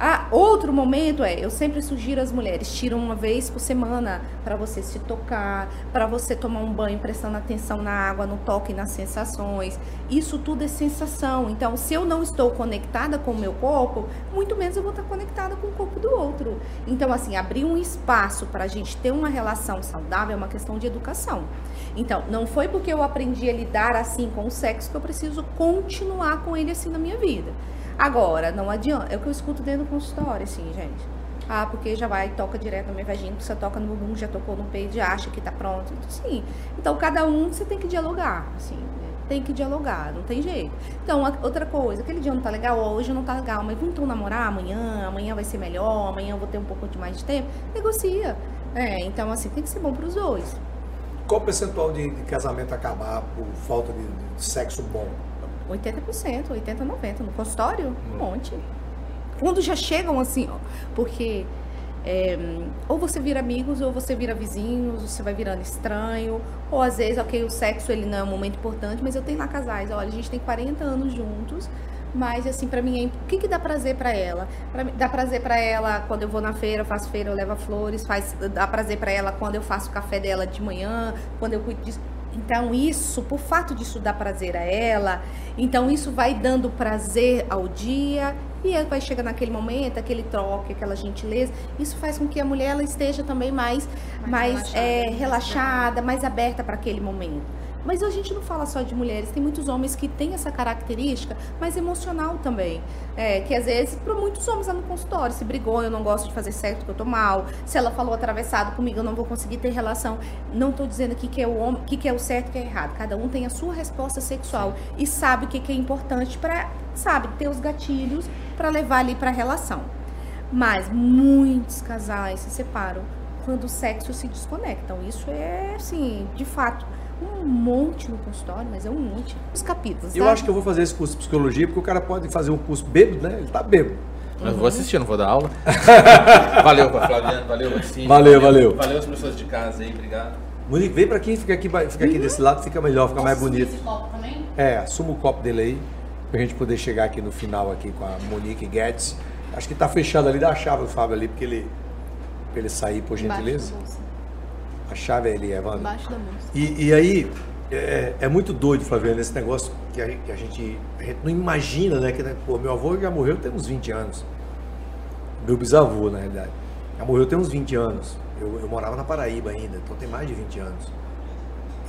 Ah, outro momento é, eu sempre sugiro às mulheres, tiram uma vez por semana para você se tocar, para você tomar um banho prestando atenção na água, no toque, nas sensações. Isso tudo é sensação. Então, se eu não estou conectada com o meu corpo, muito menos eu vou estar conectada com o corpo do outro. Então, assim, abrir um espaço para a gente ter uma relação saudável é uma questão de educação. Então, não foi porque eu aprendi a lidar assim com o sexo que eu preciso continuar com ele assim na minha vida. Agora, não adianta. É o que eu escuto dentro do consultório, assim, gente. Ah, porque já vai e toca direto na minha vagina, você toca no bumbum, já tocou no peito, já acha que tá pronto. Sim. Então, cada um você tem que dialogar, assim, né? Tem que dialogar, não tem jeito. Então, outra coisa, aquele dia não tá legal, hoje não tá legal, mas vamos então namorar amanhã, amanhã vai ser melhor, amanhã eu vou ter um pouco de mais de tempo. Negocia. É, então, assim, tem que ser bom pros dois. Qual o percentual de, de casamento acabar por falta de, de sexo bom? 80%, 80%, 90%. No consultório, um monte. quando já chegam assim, ó, porque é, ou você vira amigos, ou você vira vizinhos, você vai virando estranho, ou às vezes, ok, o sexo ele não é um momento importante, mas eu tenho lá casais, olha, a gente tem 40 anos juntos, mas assim, para mim, é, o que que dá prazer para ela? Pra, dá prazer para ela quando eu vou na feira, eu faço feira, eu levo flores, faz, dá prazer para ela quando eu faço o café dela de manhã, quando eu cuido disso. Então, isso, por fato disso dar prazer a ela, então isso vai dando prazer ao dia e aí vai chegar naquele momento, aquele troque, aquela gentileza. Isso faz com que a mulher ela esteja também mais, mais, mais relaxada, é, relaxada, mais aberta para aquele momento. Mas a gente não fala só de mulheres, tem muitos homens que têm essa característica, mas emocional também. É, que às vezes, para muitos homens lá no consultório, se brigou, eu não gosto de fazer sexo, que eu tô mal. Se ela falou atravessado comigo, eu não vou conseguir ter relação. Não tô dizendo aqui que é o homem, que, que é o certo e que é errado. Cada um tem a sua resposta sexual e sabe o que, que é importante para, sabe, ter os gatilhos para levar ali para a relação. Mas muitos casais se separam quando o sexo se desconectam. Isso é, assim, de fato um monte no consultório, mas é um monte. Os capítulos. Eu tá? acho que eu vou fazer esse curso de psicologia, porque o cara pode fazer um curso bêbado, né? Ele tá bêbado. Mas vou assistir, não vou dar aula. valeu, Flaviano, valeu, Marcinho. Valeu, valeu. Valeu as pessoas de casa aí, obrigado. Monique, vem pra aqui, fica aqui, fica aqui uhum. desse lado, fica melhor, fica mais bonito. Esse copo também? É, assuma o copo dele aí, pra gente poder chegar aqui no final aqui com a Monique Guedes. Acho que tá fechado ali, dá a chave do Fábio ali, porque ele. Pra ele sair, por gentileza. A chave é ali, Evandro. Embaixo da. E, e aí, é, é, muito doido, Flaviano, esse negócio que a, que a, gente, a gente não imagina, né? Que, né, pô, meu avô já morreu tem uns 20 anos. Meu bisavô, na realidade. Já morreu tem uns 20 anos. Eu, eu morava na Paraíba ainda, então tem mais de 20 anos.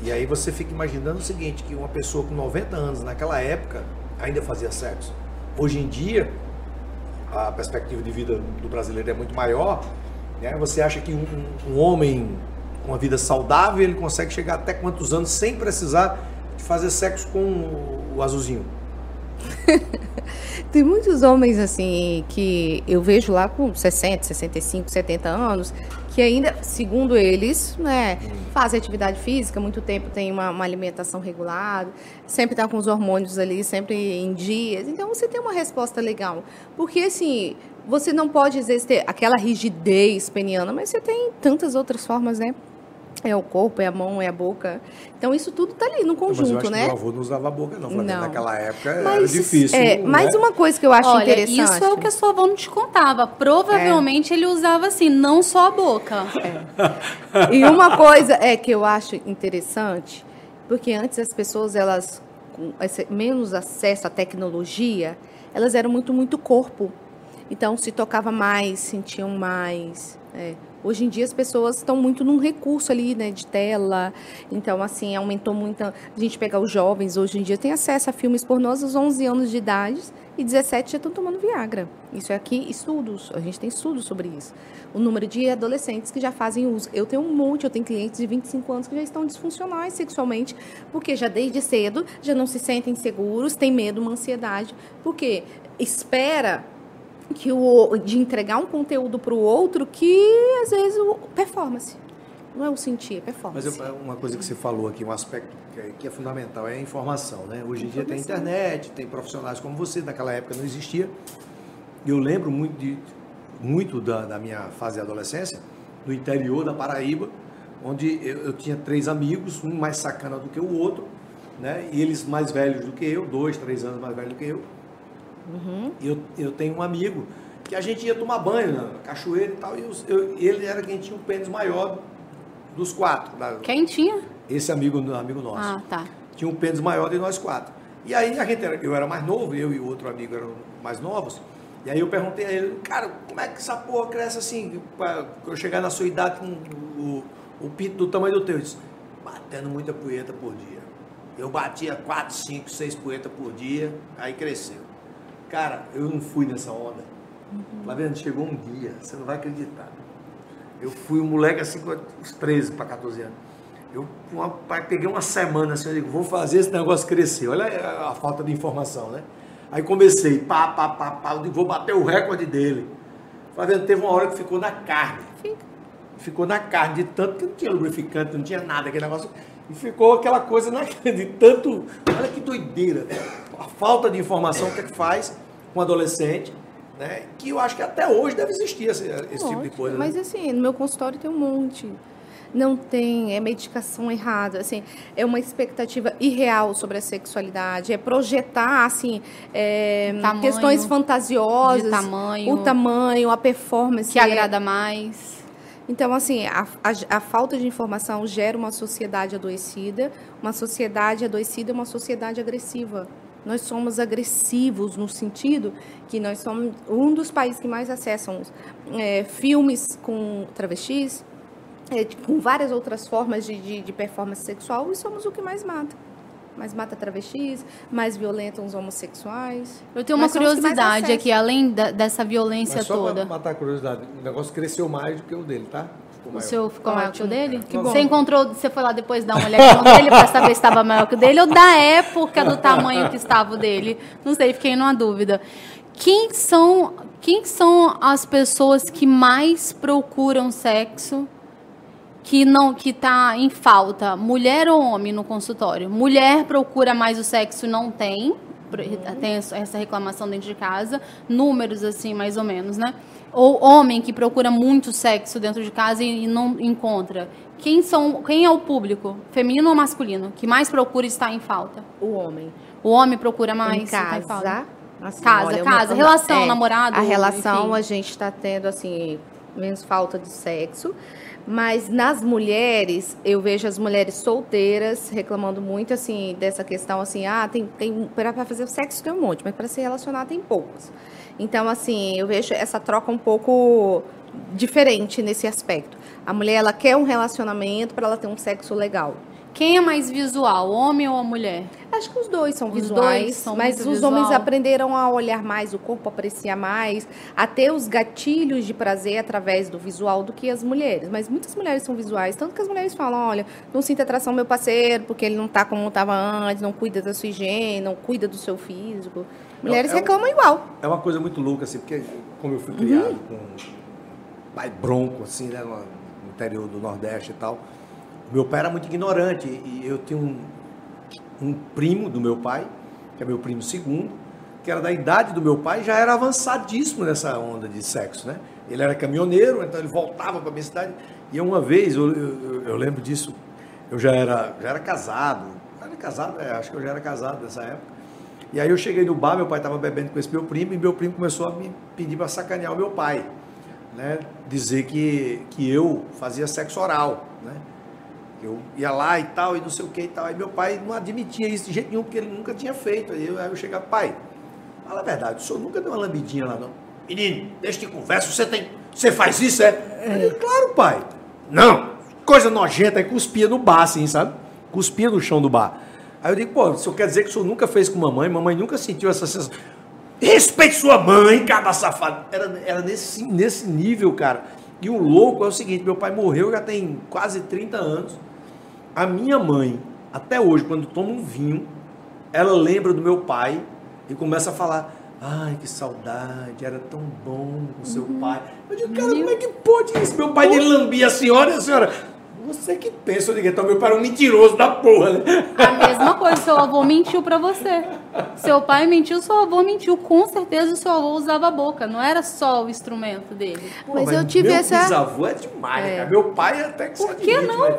E aí você fica imaginando o seguinte, que uma pessoa com 90 anos naquela época ainda fazia sexo. Hoje em dia, a perspectiva de vida do brasileiro é muito maior. Né? Você acha que um, um homem uma vida saudável, ele consegue chegar até quantos anos sem precisar de fazer sexo com o azulzinho? Tem muitos homens assim que eu vejo lá com 60, 65, 70 anos que ainda, segundo eles, né, hum. fazem atividade física, muito tempo tem uma, uma alimentação regulada, sempre está com os hormônios ali, sempre em dias. Então você tem uma resposta legal. Porque assim, você não pode às vezes ter aquela rigidez peniana, mas você tem tantas outras formas, né? É o corpo, é a mão, é a boca. Então isso tudo tá ali no conjunto, mas eu acho né? Que meu avô não usava a boca, não. não. Naquela época mas, era difícil. É, né? mais uma coisa que eu acho Olha, interessante. Isso é o que a sua avó não te contava. Provavelmente é. ele usava assim, não só a boca. É. E uma coisa é que eu acho interessante, porque antes as pessoas elas com menos acesso à tecnologia, elas eram muito muito corpo. Então se tocava mais, sentiam mais. É. Hoje em dia as pessoas estão muito num recurso ali, né, de tela. Então, assim, aumentou muito. A gente pegar os jovens hoje em dia tem acesso a filmes pornôs aos 11 anos de idade e 17 já estão tomando Viagra. Isso é aqui estudos, a gente tem estudos sobre isso. O número de adolescentes que já fazem uso. Eu tenho um monte, eu tenho clientes de 25 anos que já estão disfuncionais sexualmente, porque já desde cedo já não se sentem seguros, têm medo, uma ansiedade, porque espera que o, de entregar um conteúdo para o outro que às vezes o performance não é o sentir, é performance. Mas eu, uma coisa que você falou aqui, um aspecto que é, que é fundamental é a informação, né? Hoje em dia tem internet, tem profissionais como você, naquela época não existia. Eu lembro muito de muito da, da minha fase de adolescência, no interior da Paraíba, onde eu, eu, tinha três amigos, um mais sacana do que o outro, né? E eles mais velhos do que eu, dois, três anos mais velhos do que eu. Uhum. Eu, eu tenho um amigo que a gente ia tomar banho na cachoeira e tal, e eu, ele era quem tinha o pênis maior dos quatro. Da, quem tinha? Esse amigo, amigo nosso. Ah, tá. Tinha um pênis maior de nós quatro. E aí a gente era, eu era mais novo, eu e o outro amigo eram mais novos. E aí eu perguntei a ele, cara, como é que essa porra cresce assim? Pra eu chegar na sua idade com o, o pito do tamanho do teu. Ele disse, batendo muita poeta por dia. Eu batia quatro, cinco, seis poetas por dia, aí cresceu. Cara, eu não fui nessa onda. Uhum. Lá vendo, chegou um dia, você não vai acreditar. Eu fui um moleque assim com uns 13 para 14 anos. Eu uma, peguei uma semana assim, eu digo, vou fazer esse negócio crescer. Olha a, a falta de informação, né? Aí comecei, pá, pá, pá, pá, eu digo, vou bater o recorde dele. Fazendo, teve uma hora que ficou na carne. Ficou na carne, de tanto que não tinha lubrificante, não tinha nada, aquele negócio. E ficou aquela coisa na, de tanto. Olha que doideira. A falta de informação, o que é que faz? Um adolescente, né? Que eu acho que até hoje deve existir esse, esse tipo de coisa. Mas né? assim, no meu consultório tem um monte. Não tem, é medicação errada, assim, é uma expectativa irreal sobre a sexualidade, é projetar, assim, é, Tamanho, questões fantasiosas, tamanho. o tamanho, a performance. Que agrada mais. Então, assim, a, a- a falta de informação gera uma sociedade adoecida, uma sociedade adoecida é uma sociedade agressiva. Nós somos agressivos no sentido que nós somos um dos países que mais acessam é, filmes com travestis, é, com várias outras formas de, de, de performance sexual, e somos o que mais mata. Mais mata travestis, mais violentam os homossexuais. Eu tenho uma Nós curiosidade aqui, além da- dessa violência Mas só toda. pra matar a curiosidade, o negócio cresceu mais do que o dele, tá? O maior. seu ficou maior que o dele? Que bom. Você encontrou, você foi lá depois dar uma olhadinha no dele pra saber se estava maior que o dele ou da época do tamanho que estava o dele? Não sei, fiquei numa dúvida. Quem são, quem são as pessoas que mais procuram sexo que não que tá em falta? Mulher ou homem no consultório? Mulher procura mais o sexo, não tem. Tem essa essa reclamação dentro de casa, números assim, mais ou menos, né? Ou homem que procura muito sexo dentro de casa e, não encontra. Quem são, quem é o público, feminino ou masculino, que mais procura estar em falta? O homem. O homem procura mais em casa. assim, Casa, casa, relação, namorado, A relação enfim. a gente está tendo assim menos falta de sexo, mas nas mulheres eu vejo as mulheres solteiras reclamando muito assim dessa questão assim, ah, tem tem para fazer sexo tem um monte, mas para se relacionar tem poucos. Então assim, eu vejo essa troca um pouco diferente nesse aspecto. A mulher ela quer um relacionamento para ela ter um sexo legal. Quem é mais visual, o homem ou a mulher? Acho que os dois são Os visuais, dois são mas os visual. homens aprenderam a olhar mais o corpo, apreciar mais, a ter os gatilhos de prazer através do visual do que as mulheres. Mas muitas mulheres são visuais, tanto que as mulheres falam, olha, não sinto atração meu parceiro porque ele não tá como estava antes, não cuida da sua higiene, não cuida do seu físico. Mulheres é um- reclamam igual. É uma coisa muito louca, assim, porque como eu fui Uhum. criado com um pai bronco, assim, né, no interior do Nordeste e tal, meu pai era muito ignorante e eu tinha um, um primo do meu pai, que é meu primo segundo, que era da idade do meu pai já era avançadíssimo nessa onda de sexo, né? Ele era caminhoneiro, então ele voltava para minha cidade e uma vez, eu, eu, eu lembro disso, eu já era, já era casado, era casado, é, acho que eu já era casado nessa época, e aí eu cheguei no bar, meu pai estava bebendo com esse meu primo, e meu primo começou a me pedir para sacanear o meu pai, né? Dizer que, que eu fazia sexo oral, né? Eu ia lá e tal, e não sei o que e tal. Aí meu pai não admitia isso de jeito nenhum, porque ele nunca tinha feito. Aí eu, aí eu chegava, pai, fala a verdade, o senhor nunca deu uma lambidinha lá, não? Menino, deixa de conversa, você tem. Você faz isso, é? Claro, pai. Não, coisa nojenta, aí cuspia no bar, assim, sabe? Cuspia no chão do bar. Aí eu digo, pô, o senhor quer dizer que o senhor nunca fez com mamãe? Mamãe nunca sentiu essa sensação. Respeite sua mãe, cada safado. Era, era nesse, nesse nível, cara. E o louco é o seguinte: meu pai morreu já tem quase 30 anos. A minha mãe, até hoje, quando toma um vinho, ela lembra do meu pai e começa a falar: Ai, que saudade, era tão bom com seu pai. Eu digo, cara, como é que pode isso? Meu pai dele lambia a senhora e a senhora. Você que pensa, eu digo, então meu pai era um mentiroso da porra, né? A mesma coisa, seu avô mentiu pra você. Seu pai mentiu, seu avô mentiu. Com certeza o seu avô usava a boca, não era só o instrumento dele. Pô, Mas eu tive meu essa- bisavô é demais, né, cara? Meu pai até que Por que admite, não? mas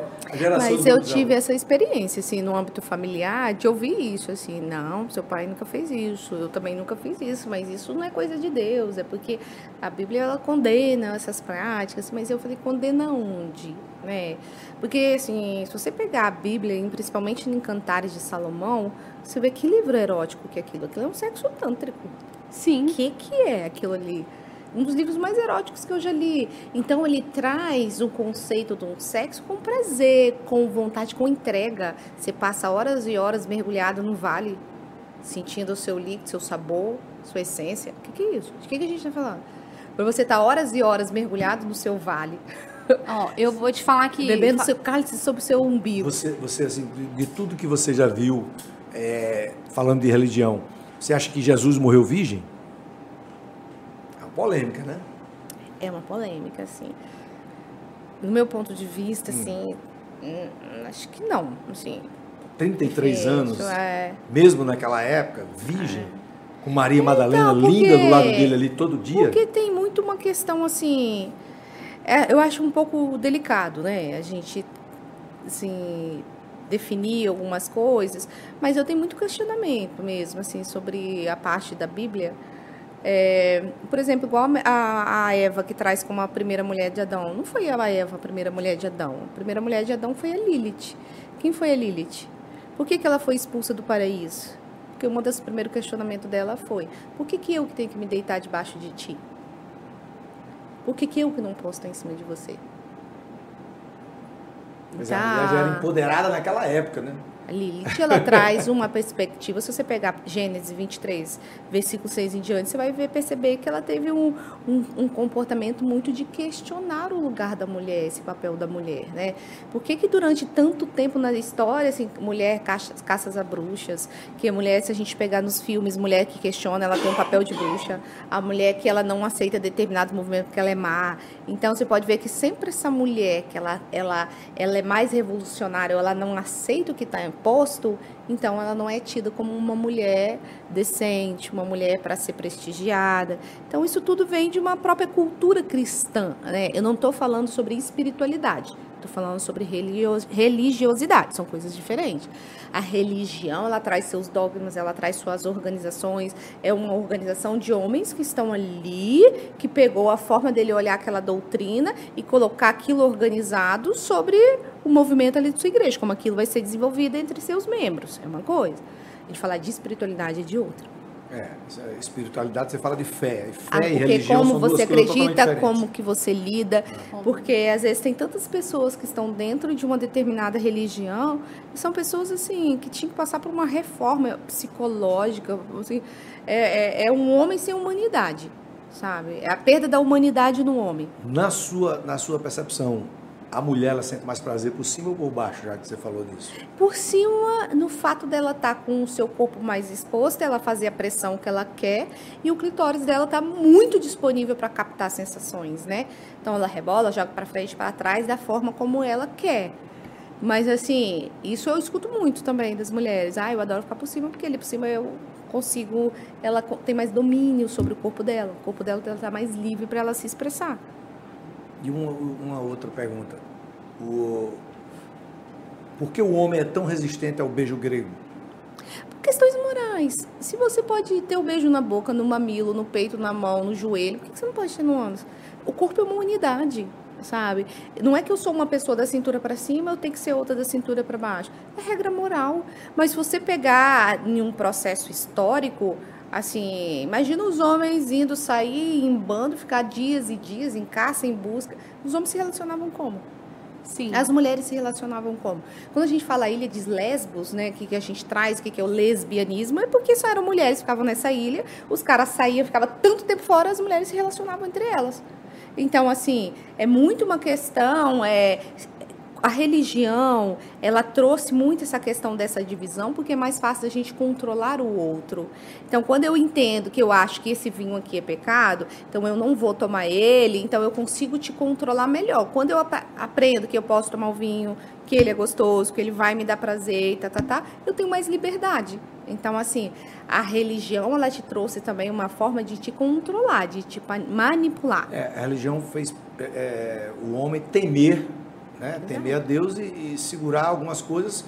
Mas eu tive essa experiência, assim, no âmbito familiar, de ouvir isso, assim, não, seu pai nunca fez isso, eu também nunca fiz isso, mas isso não é coisa de Deus, é porque a Bíblia, ela condena essas práticas, mas eu falei, condena onde, né? Porque, assim, se você pegar a Bíblia, principalmente em Cantares de Salomão, você vê que livro erótico que é aquilo, aquilo é um sexo tântrico. Sim. O que, que é aquilo ali? Um dos livros mais eróticos que eu já li. Então ele traz o conceito um sexo com prazer, com vontade, com entrega. Você passa horas e horas mergulhado no vale, sentindo o seu líquido, seu sabor, sua essência. O que, que é isso? De que, que a gente está falando? Para você estar horas e horas mergulhado no seu vale, Ó, eu vou te falar que. bebendo fa- seu cálice sobre o seu umbigo. Você, você assim, de, de tudo que você já viu, é, falando de religião, você acha que Jesus morreu virgem? É polêmica, né? É uma polêmica, assim. No meu ponto de vista, assim, hum, acho que não, assim. 33 Isso, anos, É. mesmo naquela época, virgem. Com Maria Madalena Então, porque- linda do lado dele ali todo dia. Porque tem muito uma questão assim. é, eu acho um pouco delicado, né? A gente assim, definir algumas coisas, mas eu tenho muito questionamento mesmo, assim, sobre a parte da Bíblia. É, por exemplo, igual a, a Eva que traz como a primeira mulher de Adão. Não foi a Eva a primeira mulher de Adão. A primeira mulher de Adão foi a Lilith. Quem foi a Lilith? Por que, que ela foi expulsa do paraíso? Porque um dos primeiros questionamentos dela foi: por que, que eu que tenho que me deitar debaixo de ti? Por que, que eu que não posso estar em cima de você? Mas a mulher já era empoderada naquela época, né? Lilith, ela traz uma perspectiva. Se você pegar Gênesis 23, versículo 6 em diante, você vai ver, perceber que ela teve um, um, um comportamento muito de questionar o lugar da mulher, esse papel da mulher, né? Por que que durante tanto tempo na história, assim, mulher caça, caças bruxas, que a mulher, se a gente pegar nos filmes, mulher que questiona, ela tem um papel de bruxa, a mulher que ela não aceita determinado movimento porque ela é má. Então, você pode ver que sempre essa mulher, que ela, ela, ela é mais revolucionária, ela não aceita o que está imposto, então ela não é tida como uma mulher decente, uma mulher para ser prestigiada. Então, isso tudo vem de uma própria cultura cristã. Né? Eu não estou falando sobre espiritualidade, estou falando sobre religios- religiosidade, são coisas diferentes. A religião, ela traz seus dogmas, ela traz suas organizações, é uma organização de homens que estão ali, que pegou a forma dele olhar aquela doutrina e colocar aquilo organizado sobre o movimento ali de sua igreja, como aquilo vai ser desenvolvido entre seus membros, é uma coisa. A gente falar de espiritualidade é de outra. É, é espiritualidade, você fala de fé. E fé Ah, e religião como você acredita, como que você lida, porque às vezes tem tantas pessoas que estão dentro de uma determinada religião, e são pessoas assim que tinham que passar por uma reforma psicológica, assim, é, é, é um homem sem humanidade, sabe? É a perda da humanidade no homem. Na sua, na sua percepção, a mulher ela sente mais prazer por cima ou por baixo, já que você falou disso? Por cima, no fato dela estar com o seu corpo mais exposto, ela fazer a pressão que ela quer e o clitóris dela está muito disponível para captar sensações, né? Então ela rebola, joga para frente, para trás, da forma como ela quer. Mas assim, isso eu escuto muito também das mulheres. Ah, eu adoro ficar por cima porque ali por cima eu consigo, ela tem mais domínio sobre o corpo dela. O corpo dela está mais livre para ela se expressar. E uma, uma outra pergunta. O, por que o homem é tão resistente ao beijo grego? Questões morais. Se você pode ter o beijo na boca, no mamilo, no peito, na mão, no joelho, por que você não pode ter no ânus? O corpo é uma unidade, sabe? Não é que eu sou uma pessoa da cintura para cima, eu tenho que ser outra da cintura para baixo. É regra moral. Mas se você pegar em um processo histórico, assim, imagina os homens indo sair em bando, ficar dias e dias em caça, em busca. Os homens se relacionavam como? Sim. As mulheres se relacionavam como? Quando a gente fala ilha de Lesbos, né, que, que a gente traz, o que, que é o lesbianismo, é porque só eram mulheres que ficavam nessa ilha, os caras saíam, ficavam tanto tempo fora, as mulheres se relacionavam entre elas. Então, assim, é muito uma questão, é, a religião, ela trouxe muito essa questão dessa divisão, porque é mais fácil a gente controlar o outro. Então, quando eu entendo que eu acho que esse vinho aqui é pecado, então eu não vou tomar ele, então eu consigo te controlar melhor. Quando eu ap- aprendo que eu posso tomar o vinho, que ele é gostoso, que ele vai me dar prazer, tá, tá, tá, eu tenho mais liberdade. Então, assim, a religião, ela te trouxe também uma forma de te controlar, de te manipular. É, a religião fez é, é, o homem temer, né? temer a Deus e, e segurar algumas coisas.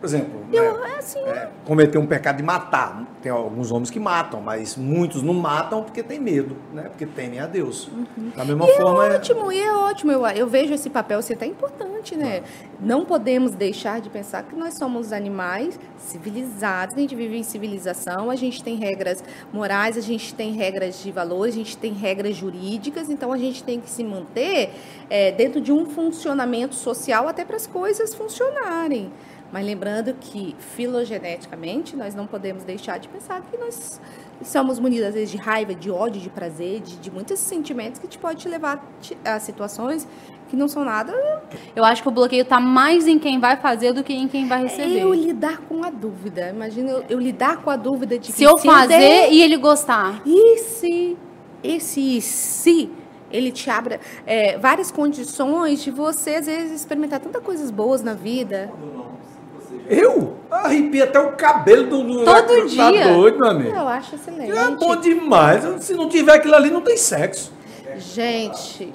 Por exemplo, né, É assim, é, cometer um pecado de matar. Tem alguns homens que matam, mas muitos não matam porque tem medo, né? porque temem a Deus. Da mesma Uhum. E forma, é ótimo, e é ótimo. Eu, eu vejo esse papel ser até importante, né? Não podemos deixar de pensar que nós somos animais civilizados, a gente vive em civilização, a gente tem regras morais, a gente tem regras de valores, a gente tem regras jurídicas, então a gente tem que se manter é, dentro de um funcionamento social até para as coisas funcionarem. Mas lembrando que, filogeneticamente, nós não podemos deixar de pensar que nós somos munidos, às vezes, de raiva, de ódio, de prazer, de, de muitos sentimentos que te pode te levar a situações que não são nada. Eu acho que o bloqueio tá mais em quem vai fazer do que em quem vai receber. Eu lidar com a dúvida. Imagina eu, eu lidar com a dúvida de que Se eu fazer der- e ele gostar. E se esse se ele te abre é, várias condições de você, às vezes, experimentar tantas coisas boas na vida. Quando não, se você Eu? Arrepia até o cabelo do. do Todo tá dia? doido, meu amigo. Eu acho excelente. É bom demais. Se não tiver aquilo ali, não tem sexo. Gente,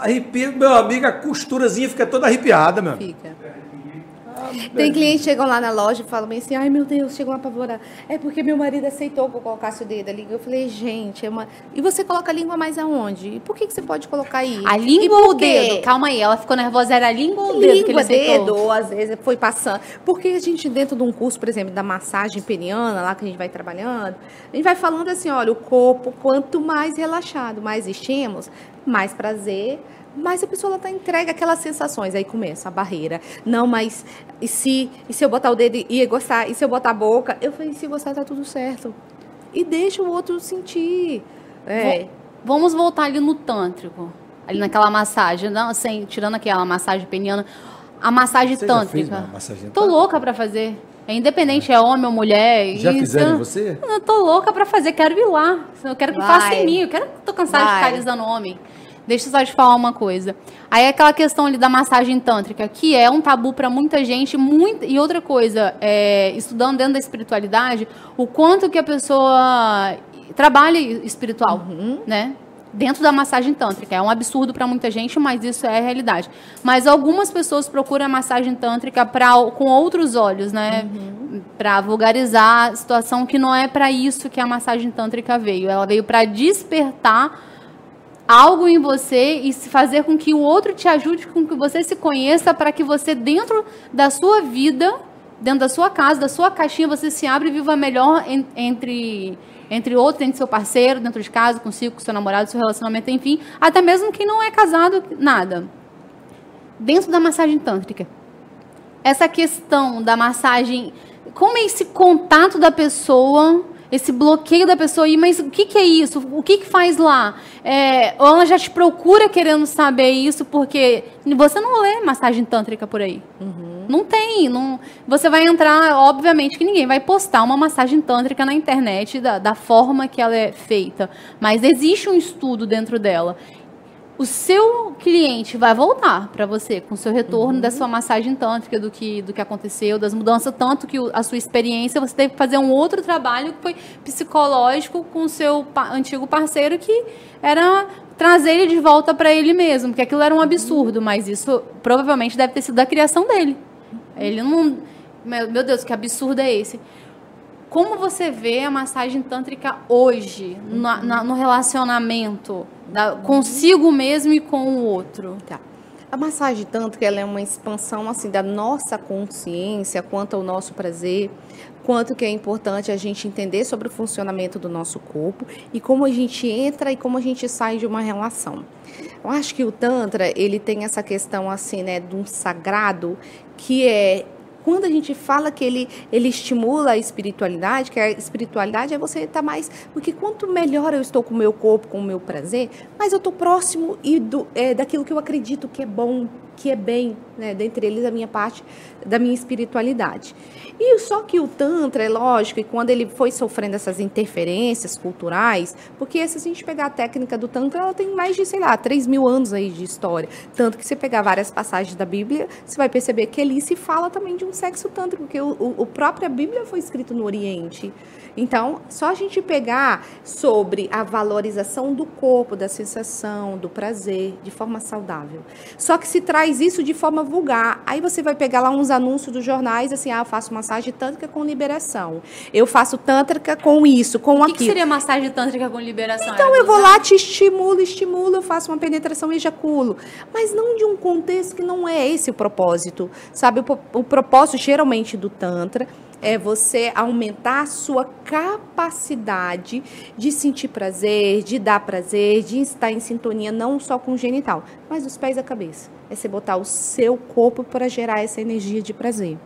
Arrepia, meu amigo, a costurazinha fica toda arrepiada, meu. fica. Tem clientes que chegam lá na loja e falam bem assim, ai meu Deus, chegou uma apavorada. É porque meu marido aceitou que eu colocasse o dedo ali. Eu falei, gente, é uma. E você coloca a língua mais aonde? E por que, que você pode colocar aí? A língua ou o dedo? Calma aí, ela ficou nervosa. Era a língua ou o dedo que ele língua, dedo, ou às vezes foi passando. Porque a gente, dentro de um curso, por exemplo, da massagem peniana, lá que a gente vai trabalhando, a gente vai falando assim, olha, o corpo, quanto mais relaxado, mais estímulos, mais prazer, mais a pessoa está entregue àquelas sensações. Aí começa a barreira. Não, mas e se, e se eu botar o dedo e ia gostar? E se eu botar a boca? Eu falei, se gostar, tá tudo certo. E deixa o outro sentir. É. Vamos voltar ali no tântrico. Ali naquela massagem, não, sem, tirando aquela massagem peniana. A massagem Você já fez tântrica. uma massagem Tô louca pra fazer. É independente, é homem ou mulher. Já isso- fizeram em você? Eu tô louca pra fazer, quero ir lá. Eu quero que Vai. faça em mim. Eu quero, tô cansada de Vai. ficar alisando homem. Deixa eu só te falar uma coisa. Aí é aquela questão ali da massagem tântrica, que é um tabu pra muita gente, muito e outra coisa, é, estudando dentro da espiritualidade, o quanto que a pessoa trabalha espiritual, né? Dentro da massagem tântrica. É um absurdo pra muita gente, mas isso é a realidade. Mas algumas pessoas procuram a massagem tântrica pra, com outros olhos, né? Pra vulgarizar a situação que não é pra isso que a massagem tântrica veio. Ela veio pra despertar algo em você e fazer com que o outro te ajude, com que você se conheça, para que você, dentro da sua vida, dentro da sua casa, da sua caixinha, você se abre e viva melhor en- entre, entre outros, entre seu parceiro, dentro de casa, consigo, com seu namorado, seu relacionamento, enfim. Até mesmo quem não é casado, nada. Dentro da massagem tântrica. Essa questão da massagem, como é esse contato da pessoa esse bloqueio da pessoa mas o que, que é isso? O que, que faz lá? É, ou ela já te procura querendo saber isso, porque você não lê massagem tântrica por aí. Não tem. Não, você vai entrar, obviamente que ninguém vai postar uma massagem tântrica na internet da, da forma que ela é feita. Mas existe um estudo dentro dela. O seu cliente vai voltar para você com o seu retorno da sua massagem tântrica, do que, do que aconteceu, das mudanças, tanto que a sua experiência, você teve que fazer um outro trabalho que foi psicológico com o seu antigo parceiro, que era trazer ele de volta para ele mesmo, porque aquilo era um absurdo, mas isso provavelmente deve ter sido da criação dele. Ele não. Meu Deus, que absurdo é esse? Como você vê a massagem tântrica hoje, na- na- no relacionamento da- consigo mesmo e com o outro? Tá. A massagem tântrica ela é uma expansão assim da nossa consciência quanto ao nosso prazer, quanto que é importante a gente entender sobre o funcionamento do nosso corpo e como a gente entra e como a gente sai de uma relação. Eu acho que o tantra ele tem essa questão assim, né, de um sagrado que é quando a gente fala que ele, ele estimula a espiritualidade, que a espiritualidade é você estar mais. Porque quanto melhor eu estou com o meu corpo, com o meu prazer, mais eu estou próximo e do, é, daquilo que eu acredito que é bom, que é bem, né? Dentre eles, a minha parte da minha espiritualidade. E só que o Tantra, é lógico, e quando ele foi sofrendo essas interferências culturais, porque se a gente pegar a técnica do Tantra, ela tem mais de, sei lá, 3 mil anos aí de história. Tanto que você pegar várias passagens da Bíblia, você vai perceber que ali se fala também de um sexo tântrico, porque o, o, o própria Bíblia foi escrito no Oriente. Então, só a gente pegar sobre a valorização do corpo, da sensação, do prazer, de forma saudável. Só que se traz isso de forma vulgar. Aí você vai pegar lá uns anúncios dos jornais, assim, ah, eu faço massagem tântrica com liberação. Eu faço tântrica com isso, com O que, aquilo. que seria massagem tântrica com liberação? Então eu vou lá, te estimulo, estimulo, eu faço uma penetração e ejaculo. Mas não de um contexto que não é esse o propósito. Sabe, o, o propósito geralmente do Tantra é você aumentar a sua capacidade de sentir prazer, de dar prazer, de estar em sintonia não só com o genital, mas dos pés à cabeça. É você botar o seu corpo para gerar essa energia de prazer.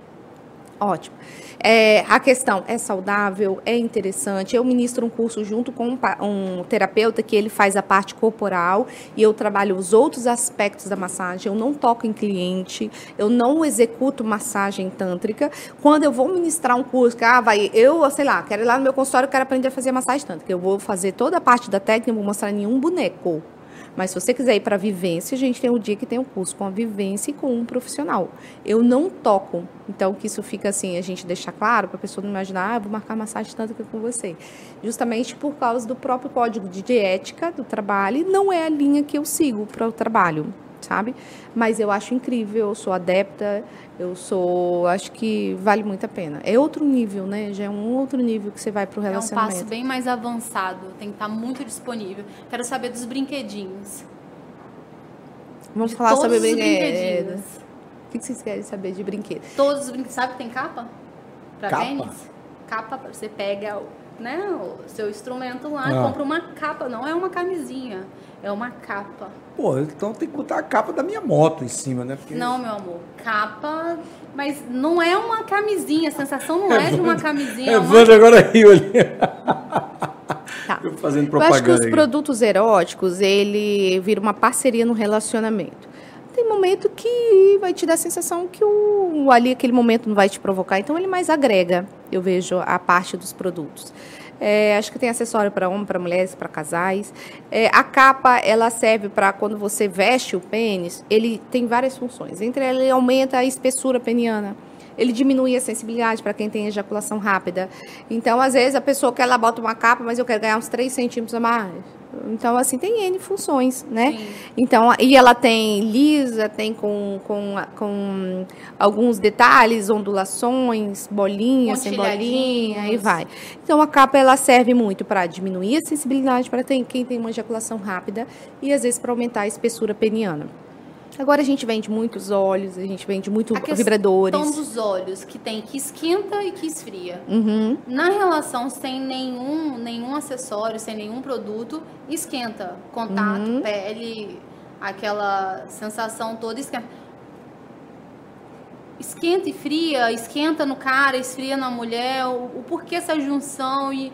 Ótimo. É, a questão é saudável, é interessante. Eu ministro um curso junto com um, um terapeuta que ele faz a parte corporal e eu trabalho os outros aspectos da massagem. Eu não toco em cliente, eu não executo massagem tântrica. Quando eu vou ministrar um curso, que, ah, vai, eu, sei lá, quero ir lá no meu consultório, quero aprender a fazer massagem tântrica. Eu vou fazer toda a parte da técnica, não vou mostrar nenhum boneco. Mas se você quiser ir para vivência, a gente tem um dia que tem um curso com a vivência e com um profissional. Eu não toco. Então, que isso fica assim, a gente deixar claro para a pessoa não imaginar, ah, vou marcar massagem tanto que com você. Justamente por causa do próprio código de ética do trabalho, não é a linha que eu sigo para o trabalho sabe? Mas eu acho incrível, eu sou adepta, eu sou, acho que vale muito a pena. É outro nível, né? Já é um outro nível que você vai para o relacionamento. É um passo bem mais avançado, tem que estar muito disponível. Quero saber dos brinquedinhos. Vamos de falar sobre os brinquedos. O que vocês querem saber de brinquedo? Todos os brinquedos. Sabe que tem capa? Pra Capa? tênis? Capa, você pega o, né, o seu instrumento lá, Ah. compra uma capa, não é uma camisinha, é uma capa. Pô, então tem que botar a capa da minha moto em cima, né? Porque- Não, meu amor, capa, mas não é uma camisinha, a sensação não é de uma camisinha, é uma Evandro agora riu ali. Tá. Eu fazendo Eu acho que propaganda. os aqui. produtos eróticos, ele vira uma parceria no relacionamento. Tem momento que vai te dar a sensação que o, ali aquele momento não vai te provocar, então ele mais agrega, eu vejo, a parte dos produtos. É, acho que tem acessório para homem, para mulheres, para casais. É, a capa, ela serve para quando você veste o pênis, ele tem várias funções. Entre elas, ele aumenta a espessura peniana. Ele diminui a sensibilidade para quem tem ejaculação rápida. Então, às vezes, a pessoa quer ela bota uma capa, mas eu quero ganhar uns 3 centímetros a mais. Então, assim, tem N funções, né? Sim. Então, e ela tem lisa, tem com, com, com alguns detalhes, ondulações, bolinha, sem bolinha, e vai. Então, a capa, ela serve muito para diminuir a sensibilidade para quem tem uma ejaculação rápida e, às vezes, para aumentar a espessura peniana. Agora, a gente vende muitos óleos, a gente vende muito a vibradores. questão dos olhos, que tem que esquenta e que esfria. Uhum. Na relação, sem nenhum, nenhum acessório, sem nenhum produto, esquenta. Contato, Uhum. pele, aquela sensação toda esquenta. Esquenta e fria, esquenta no cara, esfria na mulher. O, o porquê essa junção e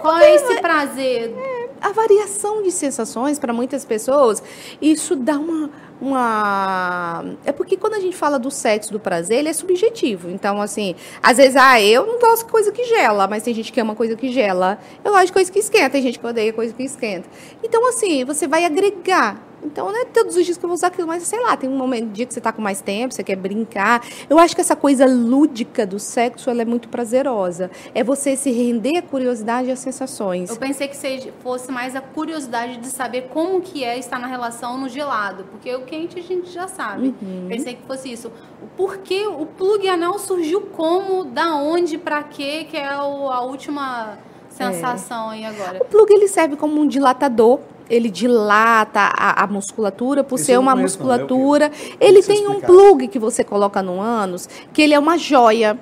qual é esse prazer? a variação de sensações para muitas pessoas, isso dá uma, uma. É porque quando a gente fala do sexo, do prazer, ele é subjetivo. Então, assim, às vezes, ah, eu não gosto de coisa que gela, mas tem gente que ama coisa que gela. Eu gosto de coisa que esquenta, tem gente que odeia coisa que esquenta. Então, assim, você vai agregar. Então, não é todos os dias que eu vou usar aquilo, mas sei lá, tem um momento, dia que você está com mais tempo, você quer brincar. Eu acho que essa coisa lúdica do sexo, ela é muito prazerosa. É você se render à curiosidade e às sensações. Eu pensei que seja, fosse mais a curiosidade de saber como que é estar na relação no gelado, porque o quente a gente já sabe. Pensei que fosse isso. O porquê o plug anal surgiu como, da onde, pra quê, que é o- a última sensação aí agora. O plug ele serve como um dilatador. Ele dilata a, a musculatura por Esse ser não uma conheço, não, é musculatura. Queria Ele tem um plug que você coloca no ânus, que ele é uma joia.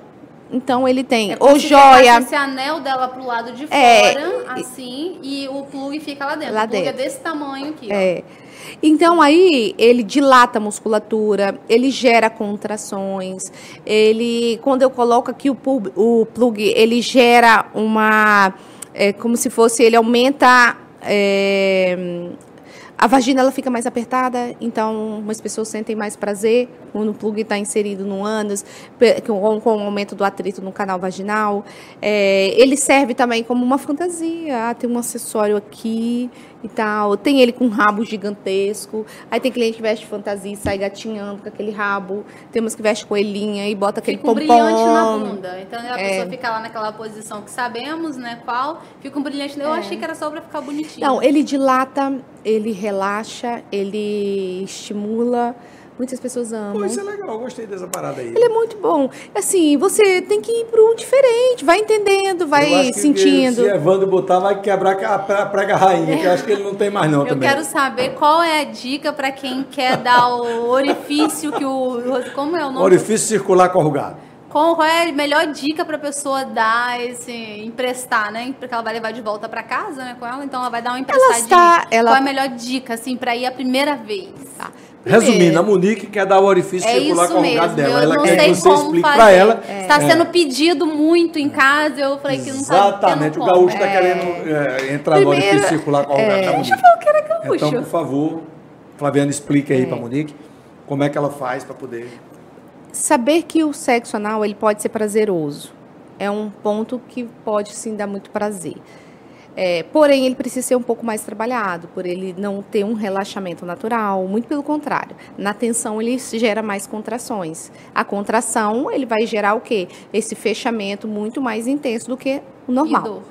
Então ele tem É ou se joia. esse anel dela pro lado de É, fora, assim, e o plug fica lá dentro. Lá o plug dentro. é desse tamanho aqui, ó. Então aí ele dilata a musculatura, ele gera contrações, ele quando eu coloco aqui o, pub- o plug, ele gera uma é, como se fosse ele aumenta é, a vagina ela fica mais apertada, então umas pessoas sentem mais prazer quando o plug está inserido no ânus, com, com o aumento do atrito no canal vaginal. É, ele serve também como uma fantasia. Ah, tem um acessório aqui e tal. Tem ele com um rabo gigantesco. Aí tem cliente que veste fantasia e sai gatinhando com aquele rabo. Temos que veste coelhinha e bota aquele Fica um pompom. brilhante na bunda. Então a É. pessoa fica lá naquela posição que sabemos, né, qual. Fica um brilhante. Eu É. achei que era só pra ficar bonitinho. Não, ele dilata, ele relaxa, ele estimula. Muitas pessoas amam. Pô, isso é legal, eu gostei dessa parada aí. Ele é muito bom. Assim, você tem que ir pro diferente, vai entendendo, Eu acho vai que sentindo. Se Evandro botar, vai quebrar a pra- praga rainha, que eu acho que ele não tem mais não Eu também. quero saber qual é a dica pra quem quer dar o orifício que o. Como é o nome? Orifício circular corrugado. Qual, qual é a melhor dica pra pessoa dar esse. emprestar, né? Porque ela vai levar de volta pra casa, né, com ela, então ela vai dar uma emprestadinha. está- ela- Qual é a melhor dica, assim, pra ir a primeira vez? Tá. Resumindo, a Monique quer dar o orifício É circular isso corrugado mesmo. dela. Eu Ela não quer sei que você explique pra ela. Está É. sendo pedido muito em casa, eu falei que não tá Exatamente, o gaúcho está É. querendo é, entrar no Primeiro, orifício circular corrugado é, da Monique. deixa eu falar que era gaúcho. Então, por favor, Flaviana, explique aí É. pra Monique como é que ela faz pra poder. Saber que o sexo anal ele pode ser prazeroso é um ponto que pode sim dar muito prazer. É, porém, ele precisa ser um pouco mais trabalhado, por ele não ter um relaxamento natural, muito pelo contrário. Na tensão, ele gera mais contrações. A contração, ele vai gerar o quê? Esse fechamento muito mais intenso do que o E normal. dor.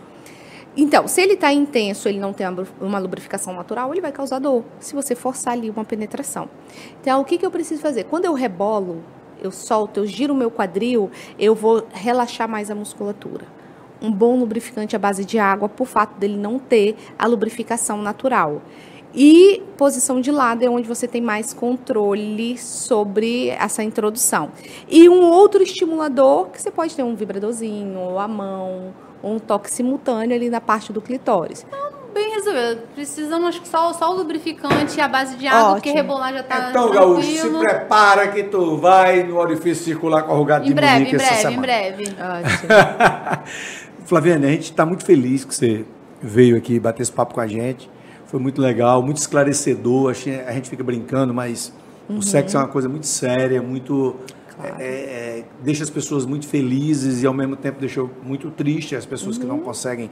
Então, se ele está intenso, ele não tem uma uma lubrificação natural, ele vai causar dor, se você forçar ali uma penetração. Então, o que, que eu preciso fazer? Quando eu rebolo, eu solto, eu giro o meu quadril, eu vou relaxar mais a musculatura. Um bom lubrificante à base de água, por fato dele não ter a lubrificação natural. E posição de lado é onde você tem mais controle sobre essa introdução. E um outro estimulador, que você pode ter um vibradorzinho, ou a mão, ou um toque simultâneo ali na parte do clitóris. Bem resolvido. Precisamos, acho que só, só o lubrificante e a base de água, porque Ótimo. rebolar já tá Então, Gaúcho, se prepara que tu vai no orifício circular corrugado de Em breve, Munique em breve, em breve. Flaviane, a gente está muito feliz que você veio aqui bater esse papo com a gente. Foi muito legal, muito esclarecedor. A gente fica brincando, mas o sexo é uma coisa muito séria, muito. é, é, deixa as pessoas muito felizes e ao mesmo tempo deixa muito triste as pessoas que não conseguem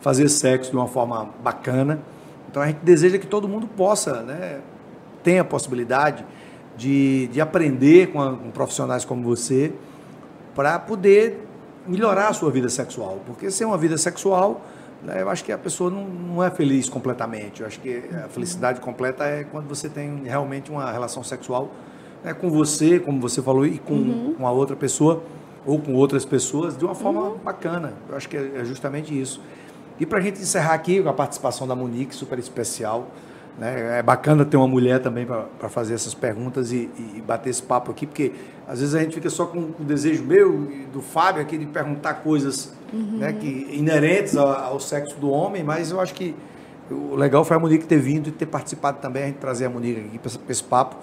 fazer sexo de uma forma bacana. Então a gente deseja que todo mundo possa, né, tenha a possibilidade de, de aprender com, a- com profissionais como você para poder melhorar a sua vida sexual. Porque sem uma vida sexual, né, eu acho que a pessoa não, não é feliz completamente. Eu acho que a felicidade completa é quando você tem realmente uma relação sexual né, com você, como você falou, e com, com a outra pessoa ou com outras pessoas de uma forma bacana. Eu acho que é é justamente isso. E para a gente encerrar aqui com a participação da Monique, super especial. Né? É bacana ter uma mulher também para fazer essas perguntas e, e bater esse papo aqui, porque às vezes a gente fica só com o desejo meu e do Fábio aqui de perguntar coisas né, que, inerentes ao, ao sexo do homem, mas eu acho que o legal foi a Monique ter vindo e ter participado também, a gente trazer a Monique aqui para esse papo.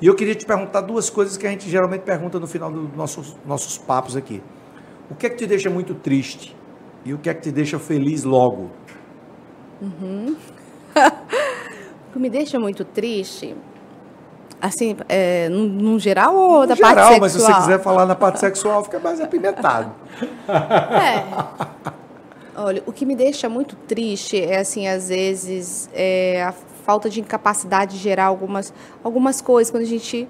E eu queria te perguntar duas coisas que a gente geralmente pergunta no final dos nossos, nossos papos aqui. O que é que te deixa muito triste? E o que é que te deixa feliz logo? O que me deixa muito triste, assim, é, no, no geral ou da Em geral, parte mas se sexual? você quiser falar na parte sexual, fica mais apimentado. É, Olha, o que me deixa muito triste é, assim, às vezes, é a falta de incapacidade de gerar algumas, algumas coisas. Quando a gente,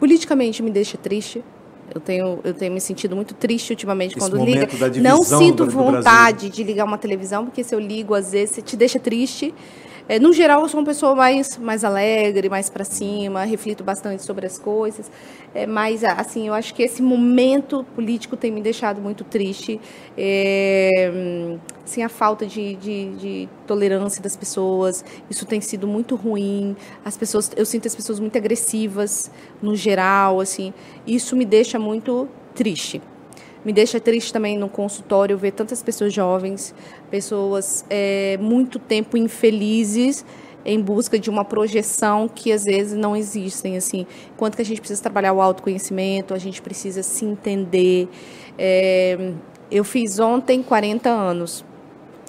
politicamente, me deixa triste. Eu tenho, eu tenho me sentido muito triste ultimamente Esse quando liga. da Não sinto vontade de ligar uma televisão, porque se eu ligo, às vezes, te deixa triste. É, no geral, eu sou uma pessoa mais, mais alegre, mais para cima, reflito bastante sobre as coisas. É, mas, assim, eu acho que esse momento político tem me deixado muito triste. É, assim, a falta de, de, de tolerância das pessoas, isso tem sido muito ruim. As pessoas, eu sinto as pessoas muito agressivas, no geral, assim. Isso me deixa muito triste. Me deixa triste também no consultório ver tantas pessoas jovens, pessoas é, muito tempo infelizes em busca de uma projeção que às vezes não existem assim. Quanto que a gente precisa trabalhar o autoconhecimento, a gente precisa se entender. É, eu fiz ontem 40 anos.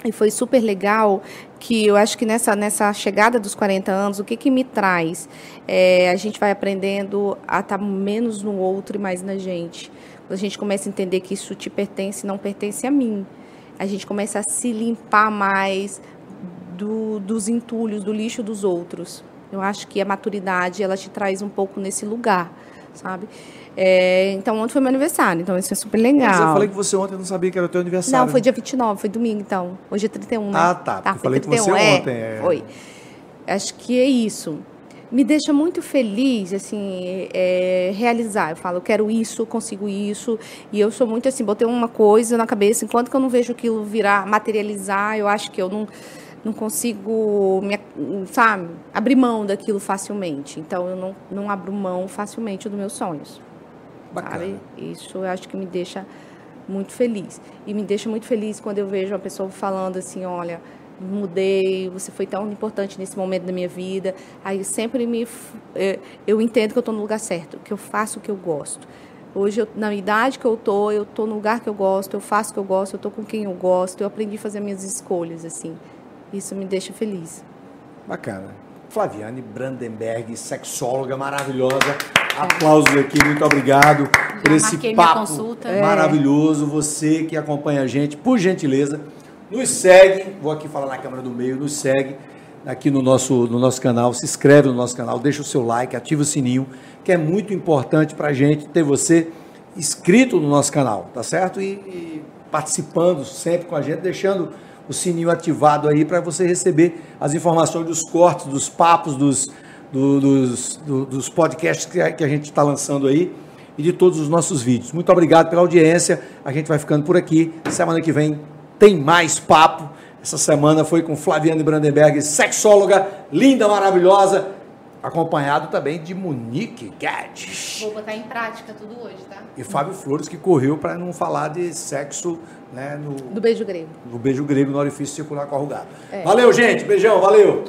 E foi super legal que eu acho que nessa, nessa chegada dos 40 anos, o que, que me traz? É, a gente vai aprendendo a estar menos no outro e mais na gente. Quando a gente começa a entender que isso te pertence e não pertence a mim. A gente começa a se limpar mais do, dos entulhos, do lixo dos outros. Eu acho que a maturidade, ela te traz um pouco nesse lugar, sabe? É, então, ontem foi meu aniversário, então isso é super legal. Mas eu falei que você ontem não sabia que era o teu aniversário. Não, foi dia 29, foi domingo, então. Hoje é 31, né? Ah, tá, porque eu falei com você é, ontem, é. Foi. Acho que é isso. Me deixa muito feliz, assim, é, realizar. Eu falo, eu quero isso, consigo isso. E eu sou muito assim, botei uma coisa na cabeça, enquanto que eu não vejo aquilo virar, materializar, eu acho que eu não, não consigo, me, sabe, abrir mão daquilo facilmente. Então, eu não, não abro mão facilmente dos meus sonhos Bacana. sabe? Isso eu acho que me deixa muito feliz. E me deixa muito feliz quando eu vejo uma pessoa falando assim, olha, mudei, você foi tão importante nesse momento da minha vida. Aí sempre me eh, eu entendo que eu estou no lugar certo, que eu faço o que eu gosto. Hoje, eu, na idade que eu tô, eu tô no lugar que eu gosto, eu faço o que eu gosto, eu tô com quem eu gosto, eu aprendi a fazer minhas escolhas, assim. Isso me deixa feliz. Bacana. Flaviane Brandenberg, sexóloga maravilhosa. Aplausos aqui, muito obrigado por esse papo consulta. maravilhoso. Você que acompanha a gente, por gentileza, Nos segue, vou aqui falar na câmera do meio, nos segue aqui no nosso, no nosso canal, se inscreve no nosso canal, deixa o seu like, ativa o sininho, que é muito importante para a gente ter você inscrito no nosso canal, tá certo? E, e participando sempre com a gente, deixando o sininho ativado aí para você receber as informações dos cortes, dos papos, dos, do, dos, do, dos podcasts que a, que a gente está lançando aí e de todos os nossos vídeos. Muito obrigado pela audiência. A gente vai ficando por aqui. Semana que vem tem mais papo. Essa semana foi com Flaviane Brandenberg, sexóloga, linda, maravilhosa, acompanhado também de Monique Guedes. Vou botar em prática tudo hoje, tá? E Fábio Flores, que correu para não falar de sexo né, no, Do beijo grego. no beijo grego no orifício circular corrugado. É. Valeu, gente. Beijão, valeu.